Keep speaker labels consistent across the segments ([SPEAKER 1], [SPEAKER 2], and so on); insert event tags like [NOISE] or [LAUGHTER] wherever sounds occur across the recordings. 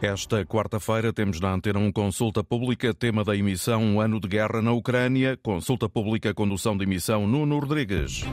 [SPEAKER 1] Esta quarta-feira temos na Antena um consulta pública, tema da emissão Um ano de guerra na Ucrânia. Consulta pública, condução de emissão Nuno Rodrigues.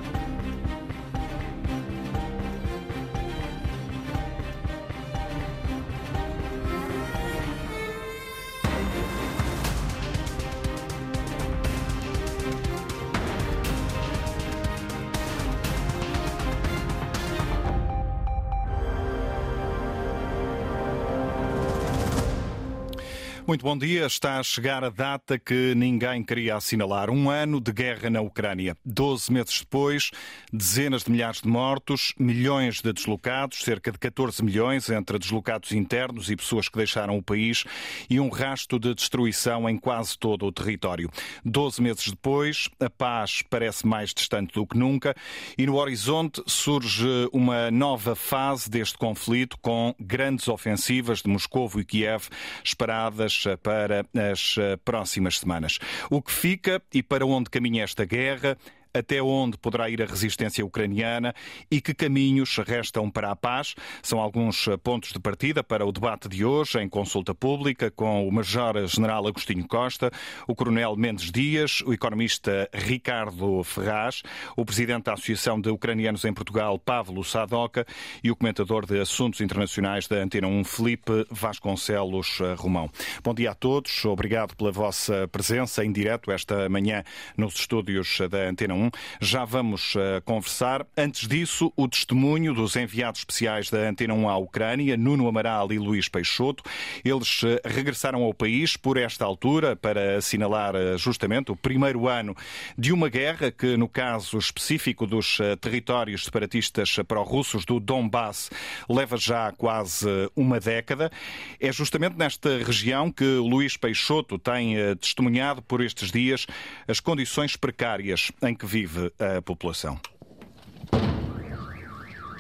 [SPEAKER 1] Muito bom dia. Está a chegar a data que ninguém queria assinalar. Um ano de guerra na Ucrânia. Doze meses depois, dezenas de milhares de mortos, milhões de deslocados, cerca de 14 milhões entre deslocados internos e pessoas que deixaram o país e um rasto de destruição em quase todo o território. Doze meses depois, a paz parece mais distante do que nunca e no horizonte surge uma nova fase deste conflito com grandes ofensivas de Moscou e Kiev esperadas para as eh, próximas semanas. O que fica e para onde caminha esta guerra até onde poderá ir a resistência ucraniana e que caminhos restam para a paz. São alguns pontos de partida para o debate de hoje, em consulta pública, com o Major-General Agostinho Costa, o Coronel Mendes Dias, o economista Ricardo Ferraz, o Presidente da Associação de Ucranianos em Portugal, Pavlo Sadoca, e o comentador de Assuntos Internacionais da Antena 1, Felipe Vasconcelos Romão. Bom dia a todos, obrigado pela vossa presença em direto esta manhã nos estúdios da Antena 1. Já vamos uh, conversar. Antes disso, o testemunho dos enviados especiais da Antena 1 à Ucrânia, Nuno Amaral e Luís Peixoto. Eles uh, regressaram ao país por esta altura para assinalar uh, justamente o primeiro ano de uma guerra que, no caso específico dos territórios separatistas pró-russos do Donbass, leva já quase uma década. É justamente nesta região que Luís Peixoto tem testemunhado por estes dias as condições precárias em que vive a população.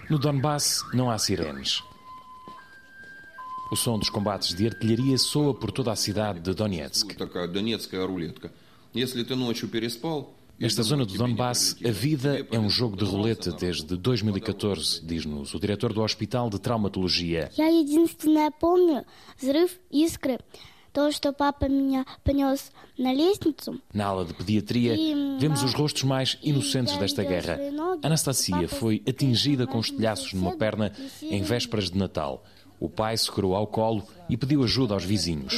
[SPEAKER 2] No Donbass não há sirenes. O som dos combates de artilharia soa por toda a cidade de Donetsk. Nesta zona do Donbass, a vida é um jogo de roleta desde 2014, diz-nos o diretor do Hospital de Traumatologia.
[SPEAKER 3] Я единственное помню взрыв искры то, что папа меня понес на лестницу.
[SPEAKER 2] Na aula de pediatria, vemos os rostos mais inocentes desta guerra. Anastasia foi atingida com estilhaços numa perna em vésperas de Natal. O pai segurou ao colo e pediu ajuda aos vizinhos.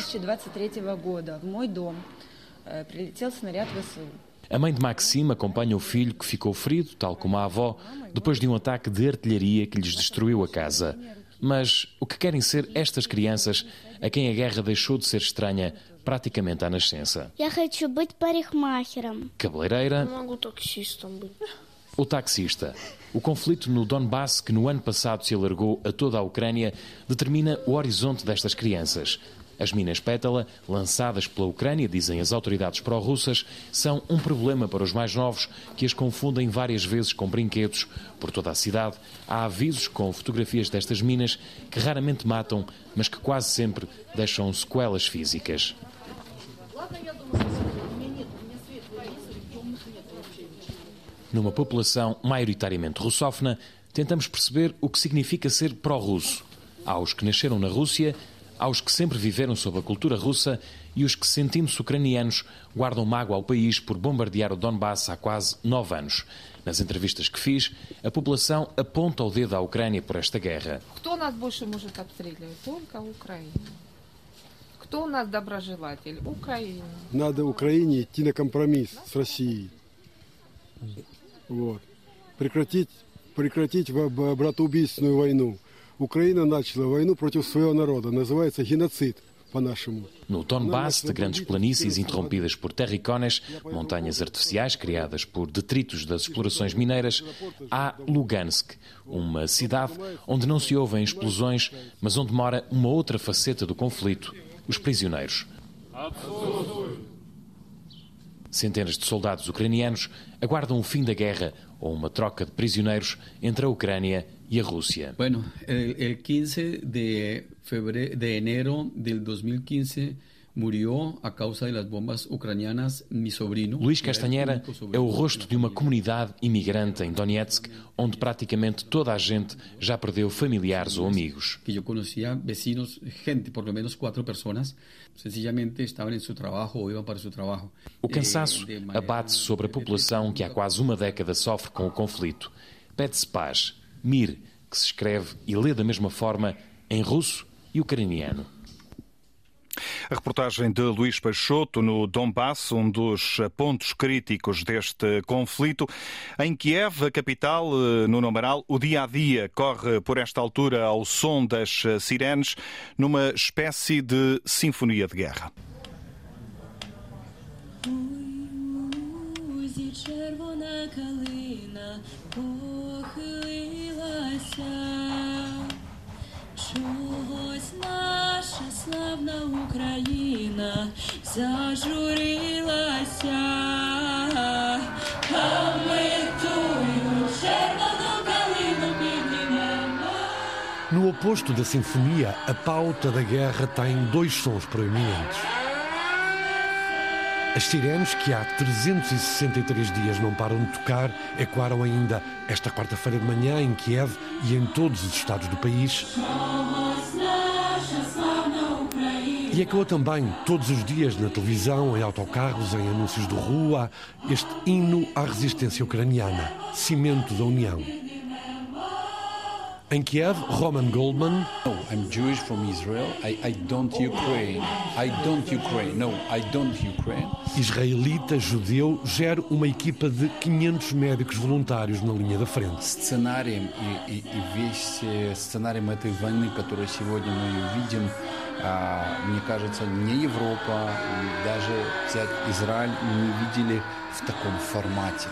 [SPEAKER 2] A mãe de Maxime acompanha o filho que ficou ferido, tal como a avó, depois de um ataque de artilharia que lhes destruiu a casa. Mas o que querem ser estas crianças a quem a guerra deixou de ser estranha praticamente à nascença? Cabeleireira ou taxista. O conflito no Donbass, que no ano passado se alargou a toda a Ucrânia, determina o horizonte destas crianças. As minas pétala, lançadas pela Ucrânia, dizem as autoridades pró-russas, são um problema para os mais novos que as confundem várias vezes com brinquedos. Por toda a cidade há avisos com fotografias destas minas que raramente matam, mas que quase sempre deixam sequelas físicas. Numa população maioritariamente russófona, tentamos perceber o que significa ser pró-russo. Há os que nasceram na Rússia aos que sempre viveram sob a cultura russa e os que, sentindo-se ucranianos, guardam mágoa ao país por bombardear o Donbass há quase nove anos. Nas entrevistas que fiz, a população aponta o dedo à Ucrânia por esta guerra.
[SPEAKER 4] Кто нас больше может обстреливать? Только Украина. Кто у нас доброжелатель? Украина.
[SPEAKER 5] Надо Украине идти на компромисс с Россией. Вот. Прекратить, прекратить братоубийственную войну. Ucrânia начала войну против своего народа. Называется геноцид.
[SPEAKER 2] No Donbass, de grandes planícies interrompidas por terricones, montanhas artificiais criadas por detritos das explorações mineiras, há Lugansk, uma cidade onde não se ouvem explosões, mas onde mora uma outra faceta do conflito: os prisioneiros. Centenas de soldados ucranianos aguardam o fim da guerra ou uma troca de prisioneiros entre a Ucrânia y a Rusia?
[SPEAKER 6] Bueno, el, el 15 de, febrero, de enero del 2015 Murió a causa das bombas ucranianas mi sobrino.
[SPEAKER 7] Luís Castanheira é o rosto de uma comunidade imigrante em Donetsk, onde praticamente toda a gente já perdeu familiares ou amigos.
[SPEAKER 6] Que eu conhecia vecinos, gente, por lo menos quatro pessoas, sencillamente estavam em seu trabalho ou iam para seu trabalho.
[SPEAKER 7] O cansaço abate-se sobre a população que há quase uma década sofre com o conflito. Pede-se paz. Mir, que se escreve e lê da mesma forma em russo e ucraniano.
[SPEAKER 8] A reportagem de Luís Peixoto no Donbass, um dos pontos críticos deste conflito. Em Kiev, a capital, eh, no numeral, o dia a dia corre por esta altura ao som das sirenes, numa espécie de sinfonia de guerra. славна Україна зажурилася, а ми тую червону калину піднімемо. No oposto da sinfonia, a pauta da guerra tem dois sons proeminentes. As sirenes, que há 363 dias não param de tocar, ecoaram ainda esta quarta-feira de manhã em Kiev e em todos os estados do país. e ecoa também todos os dias na televisão, em autocarros, em anúncios de rua, este hino à resistência ucraniana, cimento da União. Em Kiev, Roman Goldman.
[SPEAKER 9] No, I'm Jewish from Israel. I, I don't Ukraine. I don't Ukraine. No, I don't Ukraine.
[SPEAKER 7] Israelita, judeu, gera uma equipa de 500 médicos voluntários na linha da frente.
[SPEAKER 9] Сценарием и, и, и весь сценарием этой войны, которую сегодня мы ее видим, мне кажется, не Европа, даже взять Израиль, не видели в таком формате.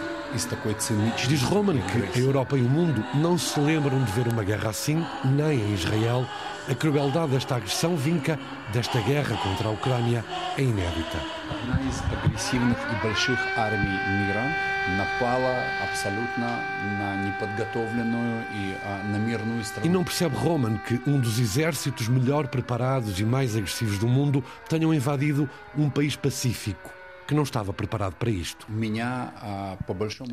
[SPEAKER 7] Diz Roman que a Europa e o mundo não se lembram de ver uma guerra assim, nem em Israel. A crueldade desta agressão vinca desta guerra contra a Ucrânia é inédita.
[SPEAKER 9] mais agressivных и больших армий мира напала абсолютно на неподготовленную и на мирную страну.
[SPEAKER 7] E não percebe Roman que um dos exércitos melhor preparados e mais agressivos do mundo tenham invadido um país pacífico que não estava preparado para isto.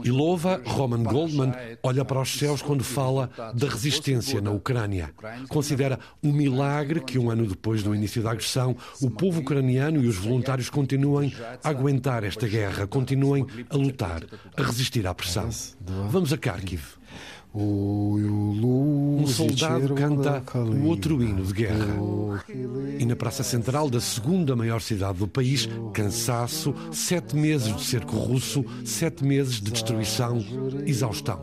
[SPEAKER 7] E louva Roman Goldman olha para os céus quando fala da resistência na Ucrânia. Considera um milagre que, um ano depois do início da agressão, o povo ucraniano e os voluntários continuem a aguentar esta guerra, continuem a lutar, a resistir à pressão. Vamos a Kharkiv. Um soldado canta o outro hino de guerra. E na praça central da segunda maior cidade do país, cansaço, sete meses de cerco russo, sete meses de destruição, exaustão.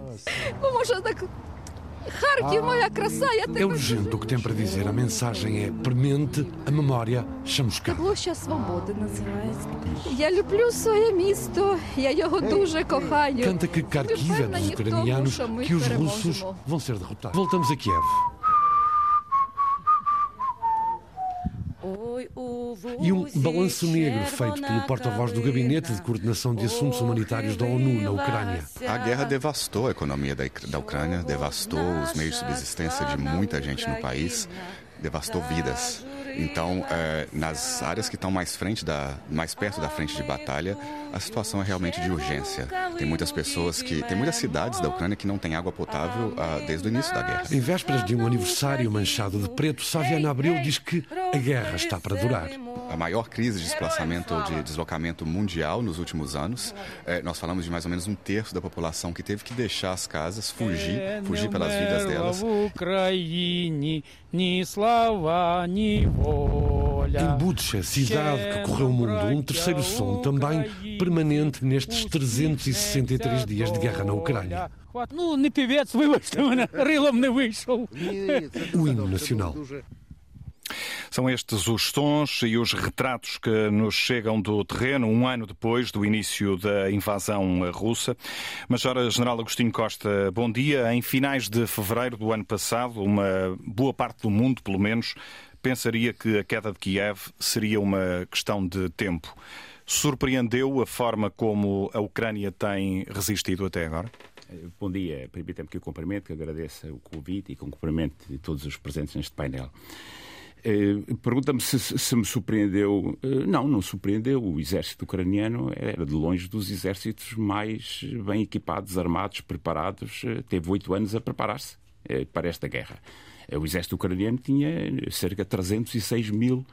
[SPEAKER 7] Харків, моя краса, я тебе... É urgente o que tem para dizer. A mensagem é premente, a memória chamuscada.
[SPEAKER 10] Площа Свободи називається. Я люблю своє місто, я його дуже кохаю.
[SPEAKER 7] Canta que Kharkiv é dos ucranianos, que os russos vão ser derrotados. Voltamos a Kiev. E um balanço negro feito pelo porta-voz do Gabinete de Coordenação de Assuntos Humanitários da ONU na Ucrânia.
[SPEAKER 11] A guerra devastou a economia da, da Ucrânia, devastou os meios de subsistência de muita gente no país, devastou vidas. Então, é, nas áreas que estão mais, frente da, mais perto da frente de batalha, a situação é realmente de urgência. Tem muitas pessoas que. Tem muitas cidades da Ucrânia que não têm água potável ah, desde o início da guerra.
[SPEAKER 7] Em vésperas de um aniversário manchado de preto, Saviana Abreu diz que a guerra está para durar.
[SPEAKER 11] A maior crise de desplaçamento, de deslocamento mundial nos últimos anos. É, nós falamos de mais ou menos um terço da população que teve que deixar as casas, fugir, fugir pelas vidas delas.
[SPEAKER 7] Em Bucha, cidade que correu o mundo, um terceiro som também permanente nestes 363 dias de guerra na Ucrânia. [LAUGHS] O hino nacional. São estes os sons e os retratos que nos chegam do terreno um ano depois do início da invasão russa. Major-General Agostinho Costa, bom dia. Em finais de fevereiro do ano passado, uma boa parte do mundo, pelo menos, pensaria que a queda de Kiev seria uma questão de tempo. Surpreendeu a forma como a Ucrânia tem resistido até agora?
[SPEAKER 12] Bom dia. Permita-me que eu cumprimento, que agradeço o convite e o cumprimento de todos os presentes neste painel. Uh, Pergunta-me se, se, me surpreendeu. Uh, não, não surpreendeu. O exército ucraniano era de longe dos exércitos mais bem equipados, armados, preparados. Uh, teve oito anos a preparar-se para esta guerra. O exército ucraniano tinha cerca de 306 mil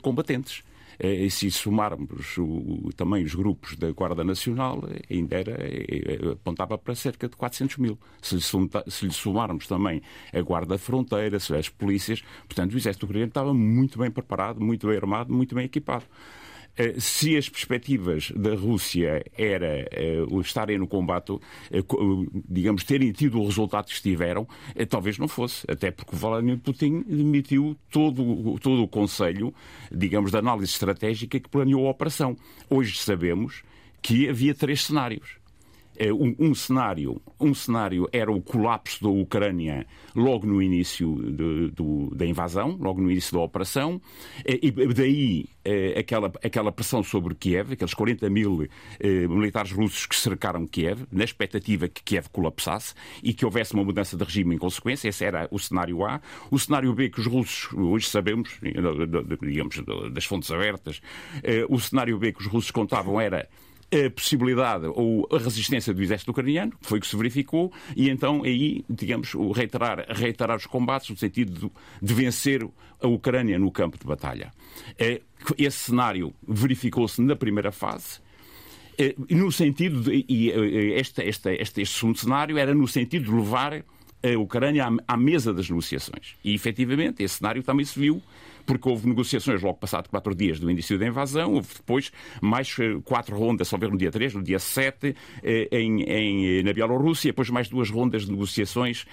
[SPEAKER 12] combatentes. E se somarmos o, também os grupos da Guarda Nacional, ainda era, eh, apontava para cerca de 400 mil. Se lhe, se lhe somarmos também a Guarda Fronteira, as polícias, portanto, o Exército Ucraniano estava muito bem preparado, muito bem armado, muito bem equipado. Eh, se as perspectivas da Rússia era uh, estarem no combate, uh, digamos, terem tido o resultado que estiveram, uh, talvez não fosse. Até porque o Vladimir Putin demitiu todo, todo o Conselho, digamos, de análise estratégica que planeou a operação. Hoje sabemos que havia três cenários. É, um, um, cenário, um cenário era o colapso da Ucrânia logo no início de, do, da invasão, logo no início da operação, é, e daí é, aquela, aquela pressão sobre Kiev, aqueles 40 mil militares russos que cercaram Kiev, na expectativa que Kiev colapsasse e que houvesse uma mudança de regime em consequência. Esse era o cenário A. O cenário B, que os russos, hoje sabemos, digamos, das fontes abertas, o cenário B que os russos contavam era a possibilidade ou a resistência do exército ucraniano, foi o que se verificou, e então aí, digamos, reiterar, reiterar os combates no sentido de, de vencer a Ucrânia no campo de batalha. É, esse cenário verificou-se na primeira fase, é, no sentido de, e este, este, este, este segundo cenário era no sentido de levar a Ucrânia à, à mesa das negociações. E, efetivamente, esse cenário também se viu porque houve negociações logo passado quatro dias do início da invasão, houve depois mais eh, quatro rondas, só ver no dia 3, no dia 7, eh, em, em, eh, na Bielorrússia, depois mais duas rondas de negociações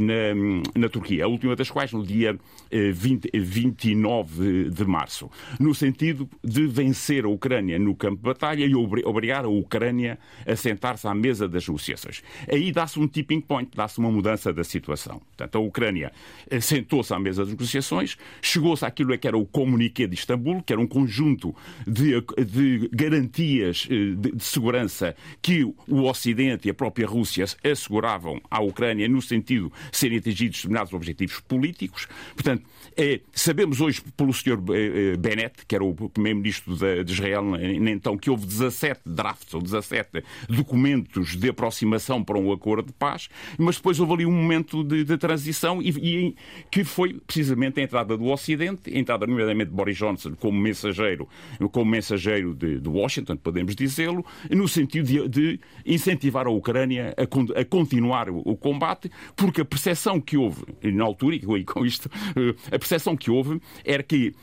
[SPEAKER 12] na, na Turquia, a última das quais no dia 20, 29 de março, no sentido de vencer a Ucrânia no campo de batalha e obrigar a Ucrânia a sentar-se à mesa das negociações. Aí dá-se um tipping point, dá-se uma mudança da situação. Portanto, a Ucrânia sentou-se à mesa das negociações, chegou-se aquilo que era o Comuniqué de Istambul, que era um conjunto de, de garantias eh, de, de, segurança que o Ocidente e a própria Rússia asseguravam à Ucrânia no sentido de serem atingidos determinados objetivos políticos. Portanto, é, sabemos hoje pelo Sr. Eh, eh, Bennett, que era o primeiro-ministro de, de Israel, então, que houve 17 drafts ou 17 documentos de aproximação para um acordo de paz, mas depois houve ali um momento de, de transição e, e, que foi precisamente a entrada do Ocidente entrada nomeadamente de Boris Johnson como mensageiro, como mensageiro de, de Washington, podemos dizê-lo, no sentido de, de, incentivar a Ucrânia a, a continuar o, o, combate, porque a percepção que houve na altura, e com isto, [LAUGHS] a percepção que houve era que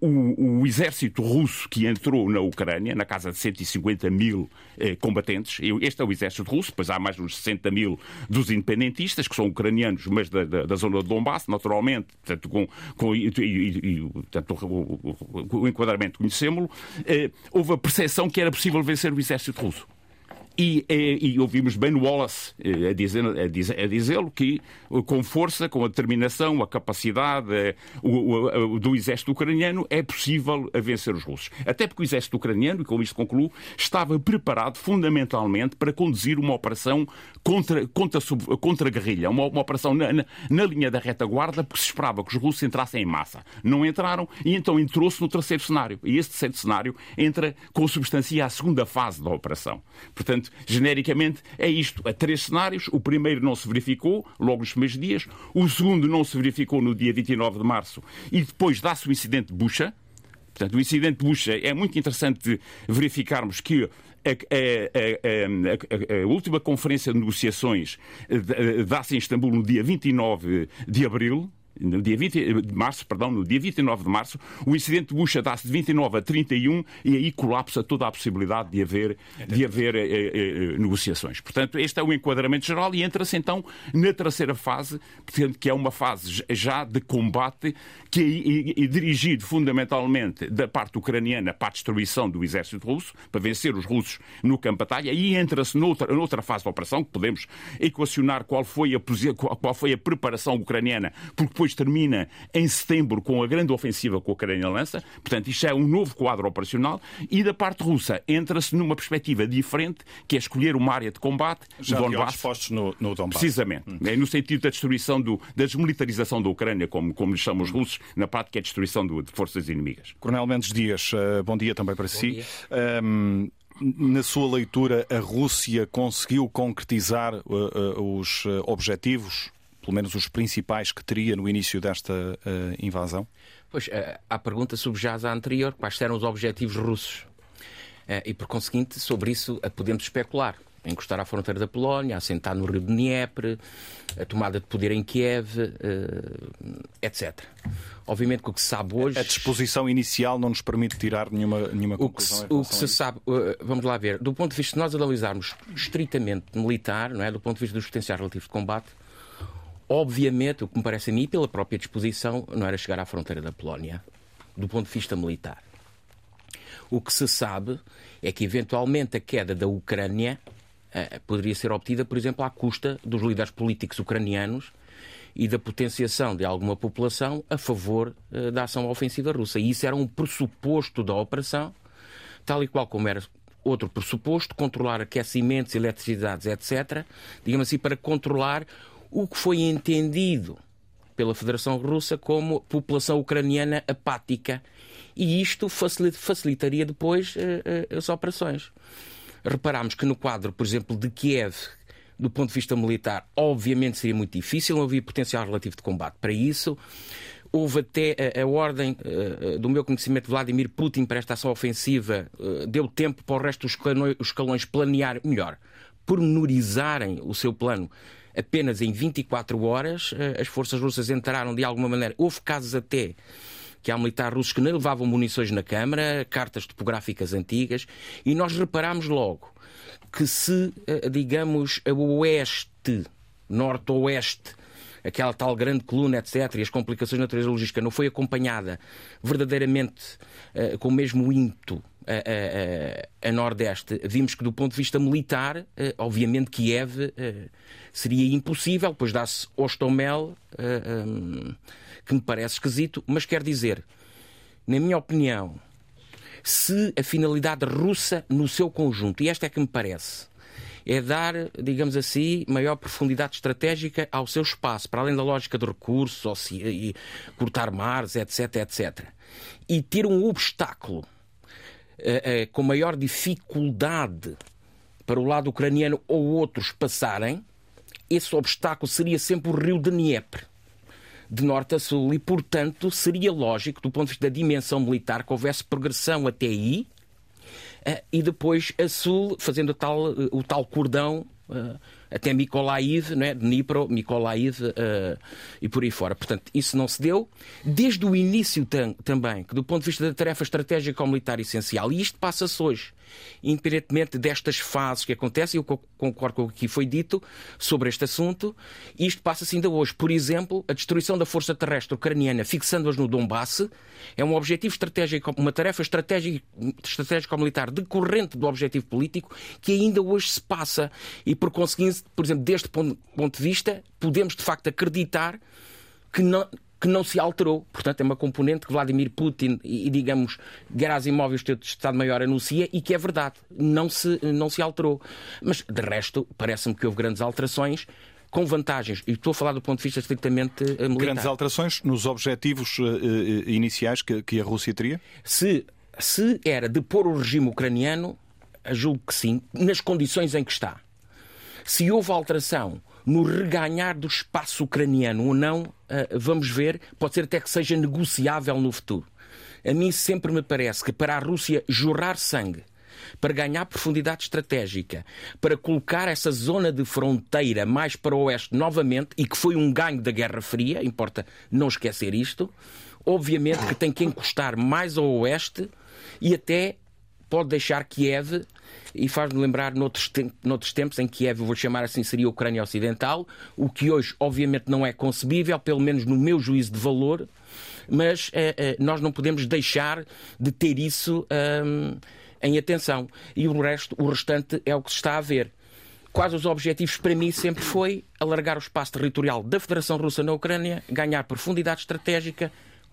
[SPEAKER 12] o, o, exército russo que entrou na Ucrânia, na casa de 150 mil eh, combatentes, este é o exército russo, depois há mais uns 60 mil dos independentistas, que são ucranianos, mas da, da, da zona de Donbass, naturalmente, portanto, com, com e, e, o, o, o, enquadramento conhecemos-lo, eh, houve a percepção que era possível vencer o exército russo. E, e, e, ouvimos Ben Wallace eh, a dizer-lo a dizer, a dizer que, eh, com força, com a determinação, a capacidade eh, o, o, do exército ucraniano, é possível vencer os russos. Até porque o exército ucraniano, e com isto concluo, estava preparado fundamentalmente para conduzir uma operação contra, contra, contra a guerrilha, uma, uma operação na, na, na, linha da retaguarda, porque se esperava que os russos entrassem em massa. Não entraram e então entrou-se no terceiro cenário. E esse terceiro cenário entra com substância à segunda fase da operação. Portanto, genericamente, é isto. Há três cenários. O primeiro não se verificou, logo nos primeiros dias. O segundo não se verificou no dia 29 de março. E depois dá-se o incidente de Bucha. Portanto, o incidente de Bucha é muito interessante verificarmos que a, a, a, a, última conferência de negociações eh, dá-se em Istambul no dia 29 de abril, no dia 20 de março, perdão, no dia 29 de março, o incidente de Bucha dá-se de 29 a 31 e aí colapsa toda a possibilidade de haver, de haver eh, eh, eh, negociações. Portanto, este é o enquadramento geral e entra-se então na terceira fase, que é uma fase já de combate que é, é, é dirigido fundamentalmente da parte ucraniana para a destruição do exército russo, para vencer os russos no campo de batalha, e entra-se noutra, noutra fase da operação, que podemos equacionar qual foi a, qual foi a preparação ucraniana, porque depois depois termina em setembro com a grande ofensiva que a Ucrânia lança. Portanto, isto é um novo quadro operacional. E da parte russa, entra-se numa perspectiva diferente, que é escolher uma área de combate,
[SPEAKER 1] Já o Donbass. postos no, no Donbass.
[SPEAKER 12] Precisamente. Hum. É no sentido da destruição, do, da desmilitarização da Ucrânia, como, como lhe chamam os russos, na prática é a destruição do, de forças inimigas.
[SPEAKER 1] Coronel Mendes Dias, uh, bom dia também para bom si. Um, na sua leitura, a Rússia conseguiu concretizar uh, uh, os objetivos, pelo menos os principais que teria no início desta invasão?
[SPEAKER 13] Pois, a pergunta subjaz à anterior, quais eram os objetivos russos? E, por conseguinte, sobre isso podemos especular encostar à fronteira da Polónia, assentar no rio de Dnieper, a tomada de poder em Kiev, uh, etc. Obviamente que o que se sabe hoje.
[SPEAKER 1] A disposição inicial não nos permite tirar nenhuma, nenhuma conclusão.
[SPEAKER 13] O que se, o que se sabe, uh, vamos lá ver, do ponto de vista, se nós analisarmos estritamente militar, não é? do ponto de vista dos potenciais relativos de combate, obviamente, o que me parece a mim, pela própria disposição, não era chegar à fronteira da Polónia, do ponto de vista militar. O que se sabe é que, eventualmente, a queda da Ucrânia eh, poderia ser obtida, por exemplo, à custa dos líderes políticos ucranianos e da potenciação de alguma população a favor eh, da ação ofensiva russa. E isso era um pressuposto da operação, tal e qual como era outro pressuposto, controlar aquecimentos, eletricidades, etc., digamos assim, para controlar o que foi entendido pela Federação Russa como população ucraniana apática. E isto facilitaria depois eh, as operações reparámos que no quadro, por exemplo, de Kiev, do ponto de vista militar, obviamente seria muito difícil, não havia potencial relativo de combate para isso. Houve até a, a ordem uh, do meu conhecimento de Vladimir Putin para esta ação ofensiva, uh, deu tempo para o resto dos escalões, os planear, melhor, pormenorizarem o seu plano apenas em 24 horas. Uh, as forças russas entraram de alguma maneira. Houve casos até que há militares russos que nem levavam munições na Câmara, cartas topográficas antigas, e nós reparámos logo que se, eh, digamos, a oeste, norte-oeste, aquela tal grande coluna, etc., e as complicações de natureza logística não foi acompanhada verdadeiramente uh, com o mesmo ímpeto a, a, a, Nordeste, vimos que do ponto de vista militar, obviamente Kiev seria impossível, pois dá-se Ostomel, que me parece esquisito, mas quer dizer, na minha opinião, se a finalidade russa no seu conjunto, e esta é que me parece, é dar, digamos assim, maior profundidade estratégica ao seu espaço, para além da lógica de recursos, e cortar mares, etc, etc. E ter um obstáculo uh, uh, com maior dificuldade para o lado ucraniano ou outros passarem, esse obstáculo seria sempre o rio de Dnieper de norte a sul e, portanto, seria lógico, do ponto de vista da dimensão militar, que houvesse progressão até aí e depois a sul, fazendo o tal, uh, o tal cordão uh, até Mykolaiv, não é? Dnipro, Mykolaiv uh, e por aí fora. Portanto, isso não se deu. Desde o início tam também, que do ponto de vista da tarefa estratégica militar essencial, e isto passa-se hoje, independentemente destas fases que acontecem, eu concordo com o que foi dito sobre este assunto, isto passa-se ainda hoje. Por exemplo, a destruição da força terrestre ucraniana, fixando-as no Donbass, é um objetivo estratégico, uma tarefa estratégica, estratégica militar decorrente do objetivo político que ainda hoje se passa e, por conseguinte, por exemplo, deste ponto de vista, podemos de facto acreditar que não, que não se alterou. Portanto, é uma componente que Vladimir Putin e, digamos, Gerasimov, o Estado-Maior, anuncia e que é verdade. Não se, não se alterou. Mas, de resto, parece-me que houve grandes alterações com vantagens. E estou a falar do ponto de vista estritamente eh, militar.
[SPEAKER 1] Grandes alterações nos objetivos uh, iniciais que, que a Rússia teria?
[SPEAKER 13] Se, se era de pôr o regime ucraniano, julgo que sim, nas condições em que está. Se houve alteração no reganhar do espaço ucraniano ou não, eh, vamos ver, pode ser até que seja negociável no futuro. A mim sempre me parece que para a Rússia jorrar sangue, para ganhar profundidade estratégica, para colocar essa zona de fronteira mais para o oeste novamente, e que foi um ganho da Guerra Fria, importa não esquecer isto, obviamente que tem que encostar mais ao oeste e até pode deixar Kiev e faz-me lembrar noutros, noutros tempos em que Kiev, vou chamar assim, seria a Ucrânia Ocidental, o que hoje obviamente não é concebível, pelo menos no meu juízo de valor, mas eh, eh, nós não podemos deixar de ter isso ehm, em atenção. E o resto, o restante é o que se está a ver. quais os objetivos para mim sempre foi alargar o espaço territorial da Federação Russa na Ucrânia, ganhar profundidade estratégica,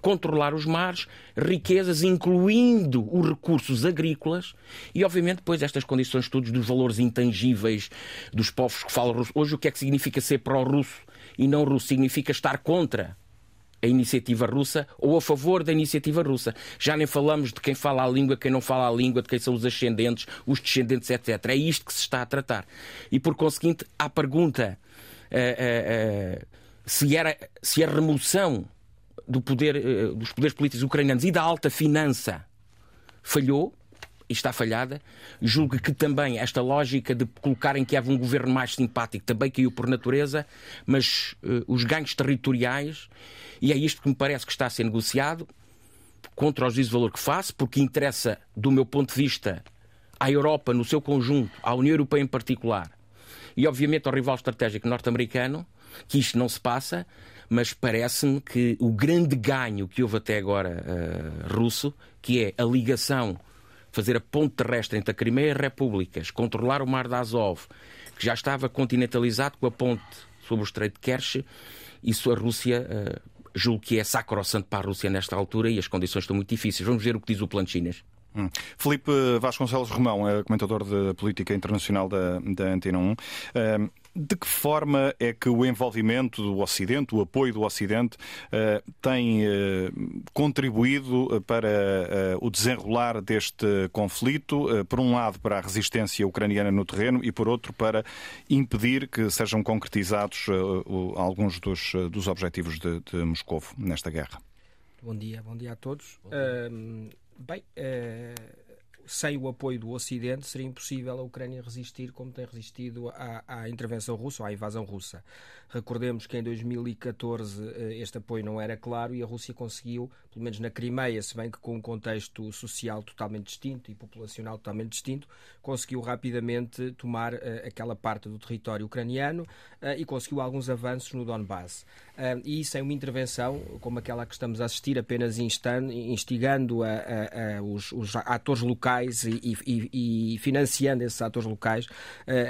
[SPEAKER 13] controlar os mares, riquezas, incluindo os recursos agrícolas e, obviamente, depois estas condições todas dos valores intangíveis dos povos que falam russo. Hoje, o que é que significa ser pró-russo e não russo? Significa estar contra a iniciativa russa ou a favor da iniciativa russa. Já nem falamos de quem fala a língua, quem não fala a língua, de quem são os ascendentes, os descendentes, etc. É isto que se está a tratar. E, por conseguinte, a pergunta uh, uh, uh, se, era, se a remoção do poder, eh, dos poderes políticos ucranianos e da alta finança falhou, e está falhada. Julgo que também esta lógica de colocar em Kiev um governo mais simpático também caiu por natureza, mas uh, os ganhos territoriais, e é isto que me parece que está a ser negociado, contra o juízo de valor que faço, porque interessa, do meu ponto de vista, à Europa no seu conjunto, à União Europeia em particular, e obviamente ao rival estratégico norte-americano, que isto não se passa, mas parece-me que o grande ganho que houve até agora uh, russo, que é a ligação, fazer a ponte terrestre entre a Crimeia e as Repúblicas, controlar o Mar de Azov, que já estava continentalizado com a ponte sobre o Estreito de Kerch, isso a Rússia. Uh, julgo que é sacrosanto para a Rússia nesta altura e as condições estão muito difíceis. Vamos ver o que diz o plano chinês.
[SPEAKER 1] Hum. Felipe Vasconcelos Romão, é comentador de política internacional da, da Antena 1. De que forma é que o envolvimento do Ocidente, o apoio do Ocidente, eh, tem eh, contribuído para eh, o desenrolar deste conflito? Por um lado, para a resistência ucraniana no terreno e, por outro, para impedir que sejam concretizados alguns dos, dos objetivos de, de Moscou nesta guerra?
[SPEAKER 14] Bom dia, bom dia a todos. Dia. Uh, bem. Uh sem o apoio do Ocidente seria impossível a Ucrânia resistir como tem resistido à, à intervenção russa, à invasão russa. Recordemos que em 2014 eh, este apoio não era claro e a Rússia conseguiu, pelo menos na Crimeia, se bem que com um contexto social totalmente distinto e populacional totalmente distinto, conseguiu rapidamente tomar uh, aquela parte do território ucraniano uh, e conseguiu alguns avanços no Donbass. E sem uma intervenção como aquela que estamos a assistir, apenas instigando a, a, a, os, os, atores locais e, e, e, financiando esses atores locais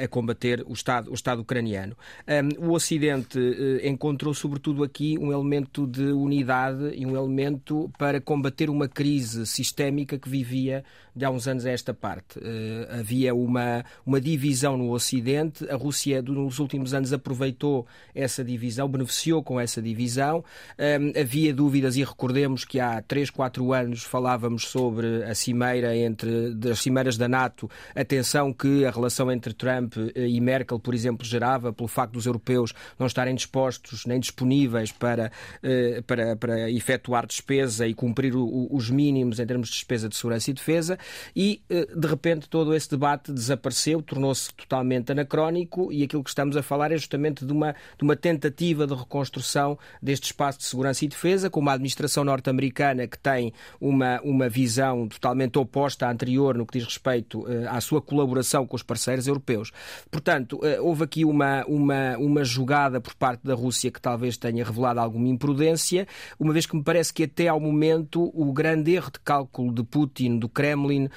[SPEAKER 14] a combater o Estado, o Estado ucraniano. Um, o Ocidente eh, encontrou, sobretudo aqui, um elemento de unidade e um elemento para combater uma crise sistémica que vivia de há uns anos a esta parte. Uh, havia uma, uma divisão no Ocidente, a Rússia nos últimos anos aproveitou essa divisão, beneficiou com essa divisão. Um, havia dúvidas e recordemos que há 3, 4 anos falávamos sobre a cimeira entre das cimeiras da NATO, atenção que a relação entre Trump eh, e Merkel, por exemplo, gerava pelo facto dos europeus não estarem dispostos nem disponíveis para, uh, para, para efetuar despesa e cumprir os mínimos em termos de despesa de segurança e defesa. E eh, de repente todo esse debate desapareceu, tornou-se totalmente anacrónico e aquilo que estamos a falar é justamente de uma, de uma tentativa de reconstrução deste espaço de segurança e defesa, com uma administração norte-americana que tem uma, uma visão totalmente oposta à anterior no que diz respeito uh, à sua colaboração com os parceiros europeus. Portanto, uh, houve aqui uma, uma, uma jogada por parte da Rússia que talvez tenha revelado alguma imprudência, uma vez que me parece que até ao momento o grande erro de cálculo de Putin, do Kremlin, uh,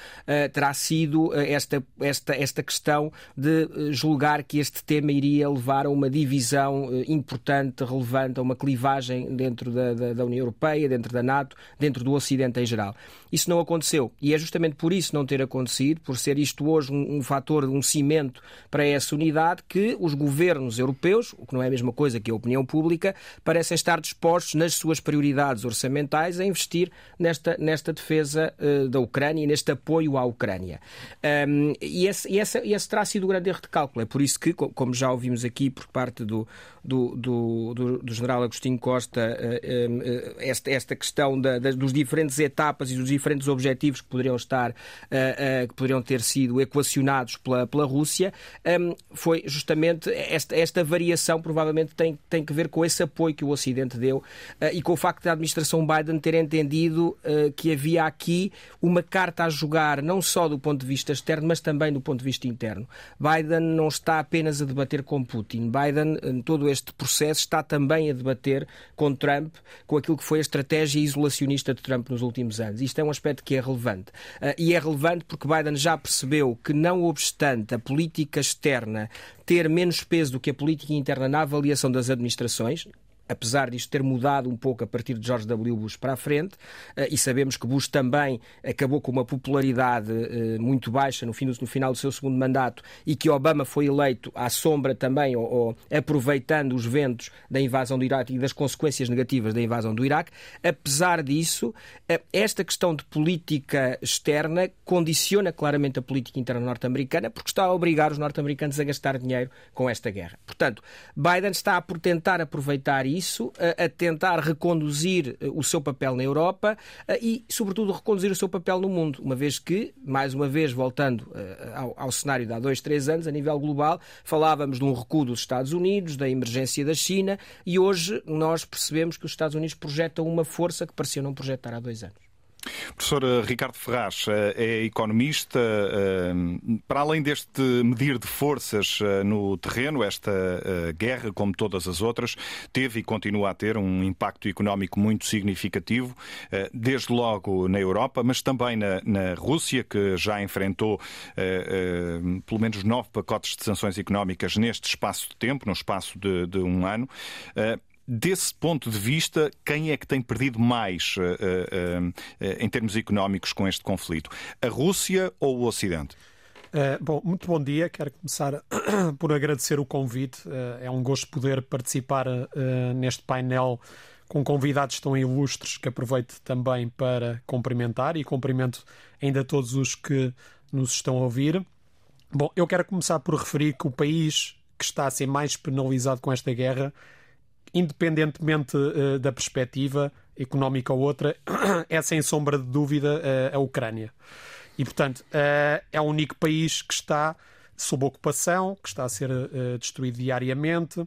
[SPEAKER 14] terá sido esta, esta, esta questão de julgar que este tema iria levar a uma divisão importante, relevante, a uma clivagem dentro da, da, da, União Europeia, dentro da NATO, dentro do Ocidente em geral. Isso não aconteceu e é justamente por isso não ter acontecido, por ser isto hoje um, um fator, um cimento para essa unidade, que os governos europeus, o que não é a mesma coisa que a opinião pública, parecem estar dispostos nas suas prioridades orçamentais a investir nesta, nesta defesa da Ucrânia e neste este apoio à Ucrânia. Um, e, esse, e esse, esse terá sido o grande erro de cálculo. É por isso que, como já ouvimos aqui por parte do, do, do, do, general Agostinho Costa, uh, uh, esta, esta questão da, da, dos diferentes etapas e dos diferentes objetivos que poderiam estar, uh, que poderiam ter sido equacionados pela, pela Rússia, foi justamente esta, esta variação provavelmente tem, tem que ver com esse apoio que o Ocidente deu e com o facto da administração Biden ter entendido que havia aqui uma carta a jogar não só do ponto de vista externo, mas também do ponto de vista interno. Biden não está apenas a debater com Putin. Biden, em todo este processo, está também a debater com Trump, com aquilo que foi a estratégia isolacionista de Trump nos últimos anos. Isto é um aspecto que é relevante. E é relevante porque Biden já percebeu que, não obstante a política externa ter menos peso do que a política interna na avaliação das administrações, apesar disto ter mudado um pouco a partir de George W. Bush para a frente, eh, e sabemos que Bush também acabou com uma popularidade eh, muito baixa no, final do seu segundo mandato e que Obama foi eleito à sombra também, ou, ou aproveitando os ventos da invasão do Iraque e das consequências negativas da invasão do Iraque. Apesar disso, eh, esta questão de política externa condiciona claramente a política interna norte-americana porque está a obrigar os norte-americanos a gastar dinheiro com esta guerra. Portanto, Biden está a tentar aproveitar isso a, tentar reconduzir eh, o seu papel na Europa eh, e, sobretudo, reconduzir o seu papel no mundo, uma vez que, mais uma vez, voltando eh, ao, ao cenário de há dois, três anos, a nível global, falávamos de um recuo dos Estados Unidos, da emergência da China, e hoje nós percebemos que os Estados Unidos projetam uma força que parecia não projetar há dois anos.
[SPEAKER 1] Professor eh, Ricardo Ferraz eh, é economista. Eh, para além deste medir de forças no terreno, esta guerra, como todas as outras, teve e continua a ter um impacto económico muito significativo, desde logo na Europa, mas também na, na Rússia, que já enfrentou pelo menos nove pacotes de sanções económicas neste espaço de tempo, no espaço de, de um ano. Desse ponto de vista, quem é que tem perdido mais uh, uh, uh, em termos económicos com este conflito? A Rússia ou o Ocidente?
[SPEAKER 15] bom, muito bom dia. Quero começar [CLEARS THROAT] por agradecer o convite. é um gosto poder participar neste painel com convidados tão ilustres que aproveito também para cumprimentar e cumprimento ainda todos os que nos estão a ouvir. Bom, eu quero começar por referir que o país que está a ser mais penalizado com esta guerra independentemente uh, da perspectiva económica ou outra, [CLEARS THROAT] é sem sombra de dúvida uh, a Ucrânia. E, portanto, uh, é o único país que está sob ocupação, que está a ser destruído diariamente.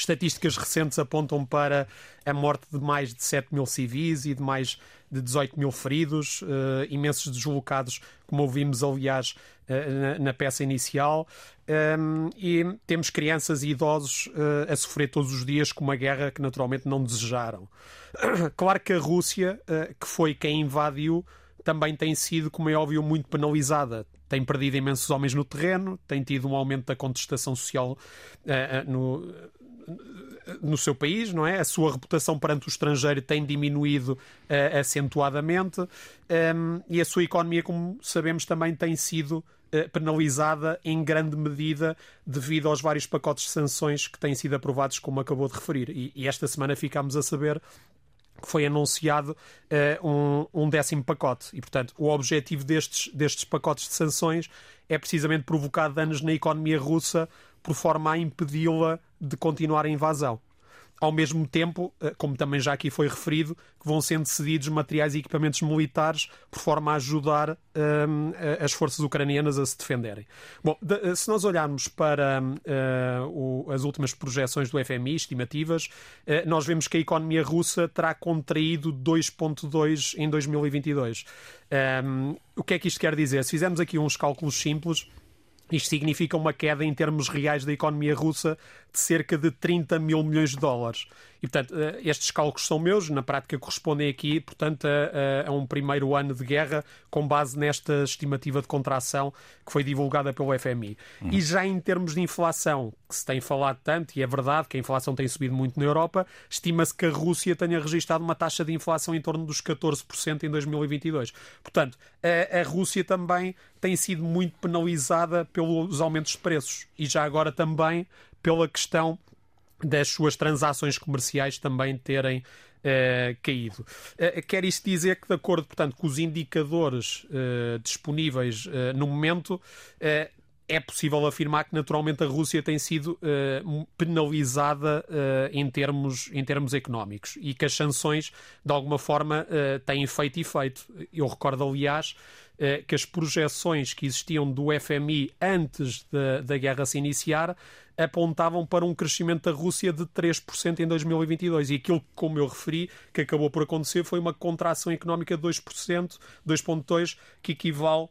[SPEAKER 15] Estatísticas recentes apontam para a morte de mais de 7 mil civis e de mais de 18 mil feridos, uh, imensos deslocados, como ouvimos, aliás, uh, na, na, peça inicial. Um, e temos crianças e idosos uh, a sofrer todos os dias com uma guerra que naturalmente não desejaram. [COUGHS] Claro que a Rússia, que foi quem invadiu, também tem sido, como é óbvio, muito penalizada. Tem perdido imensos homens no terreno, tem tido um aumento da contestação social no no seu país, não é? A sua reputação perante o estrangeiro tem diminuído uh, acentuadamente um, e a sua economia, como sabemos, também tem sido uh, penalizada em grande medida devido aos vários pacotes de sanções que têm sido aprovados, como acabou de referir. E, e esta semana ficámos a saber que foi anunciado uh, um, um, décimo pacote. E, portanto, o objetivo destes, destes pacotes de sanções é precisamente provocar danos na economia russa por forma a impedi-la de continuar a invasão. Ao mesmo tempo, eh, como também já aqui foi referido, vão sendo cedidos materiais e equipamentos militares por forma a ajudar ehm, as forças ucranianas a se defenderem. Bom, eh, se nós olharmos para as últimas projeções do FMI, estimativas, nós vemos que a economia russa terá contraído 2,2 em 2022. Um, ehm, o que é que isto quer dizer? Se fizermos aqui uns cálculos simples, isto significa uma queda em termos reais da economia russa de cerca de 30 mil milhões de dólares. E, portanto, eh, estes cálculos são meus, na prática correspondem aqui, portanto, a, a, um primeiro ano de guerra com base nesta estimativa de contração que foi divulgada pelo FMI. Uhum. E já em termos de inflação, que se tem falado tanto, e é verdade que a inflação tem subido muito na Europa, estima-se que a Rússia tenha registrado uma taxa de inflação em torno dos 14% em 2022. Portanto, a, a Rússia também tem sido muito penalizada pelos aumentos de preços e já agora também pela questão das suas transações comerciais também terem uh, caído. Uh, quer isto dizer que, de acordo, portanto, com os indicadores uh, disponíveis no momento, é possível afirmar que naturalmente a Rússia tem sido penalizada em, termos, em termos económicos e que as sanções de alguma forma têm feito efeito. Eu recordo, aliás, que as projeções que existiam do FMI antes da, da guerra se iniciar apontavam para um crescimento da Rússia de 3% em 2022. E aquilo, como eu referi, que acabou por acontecer foi uma contração económica de 2%, 2,2%, que equivale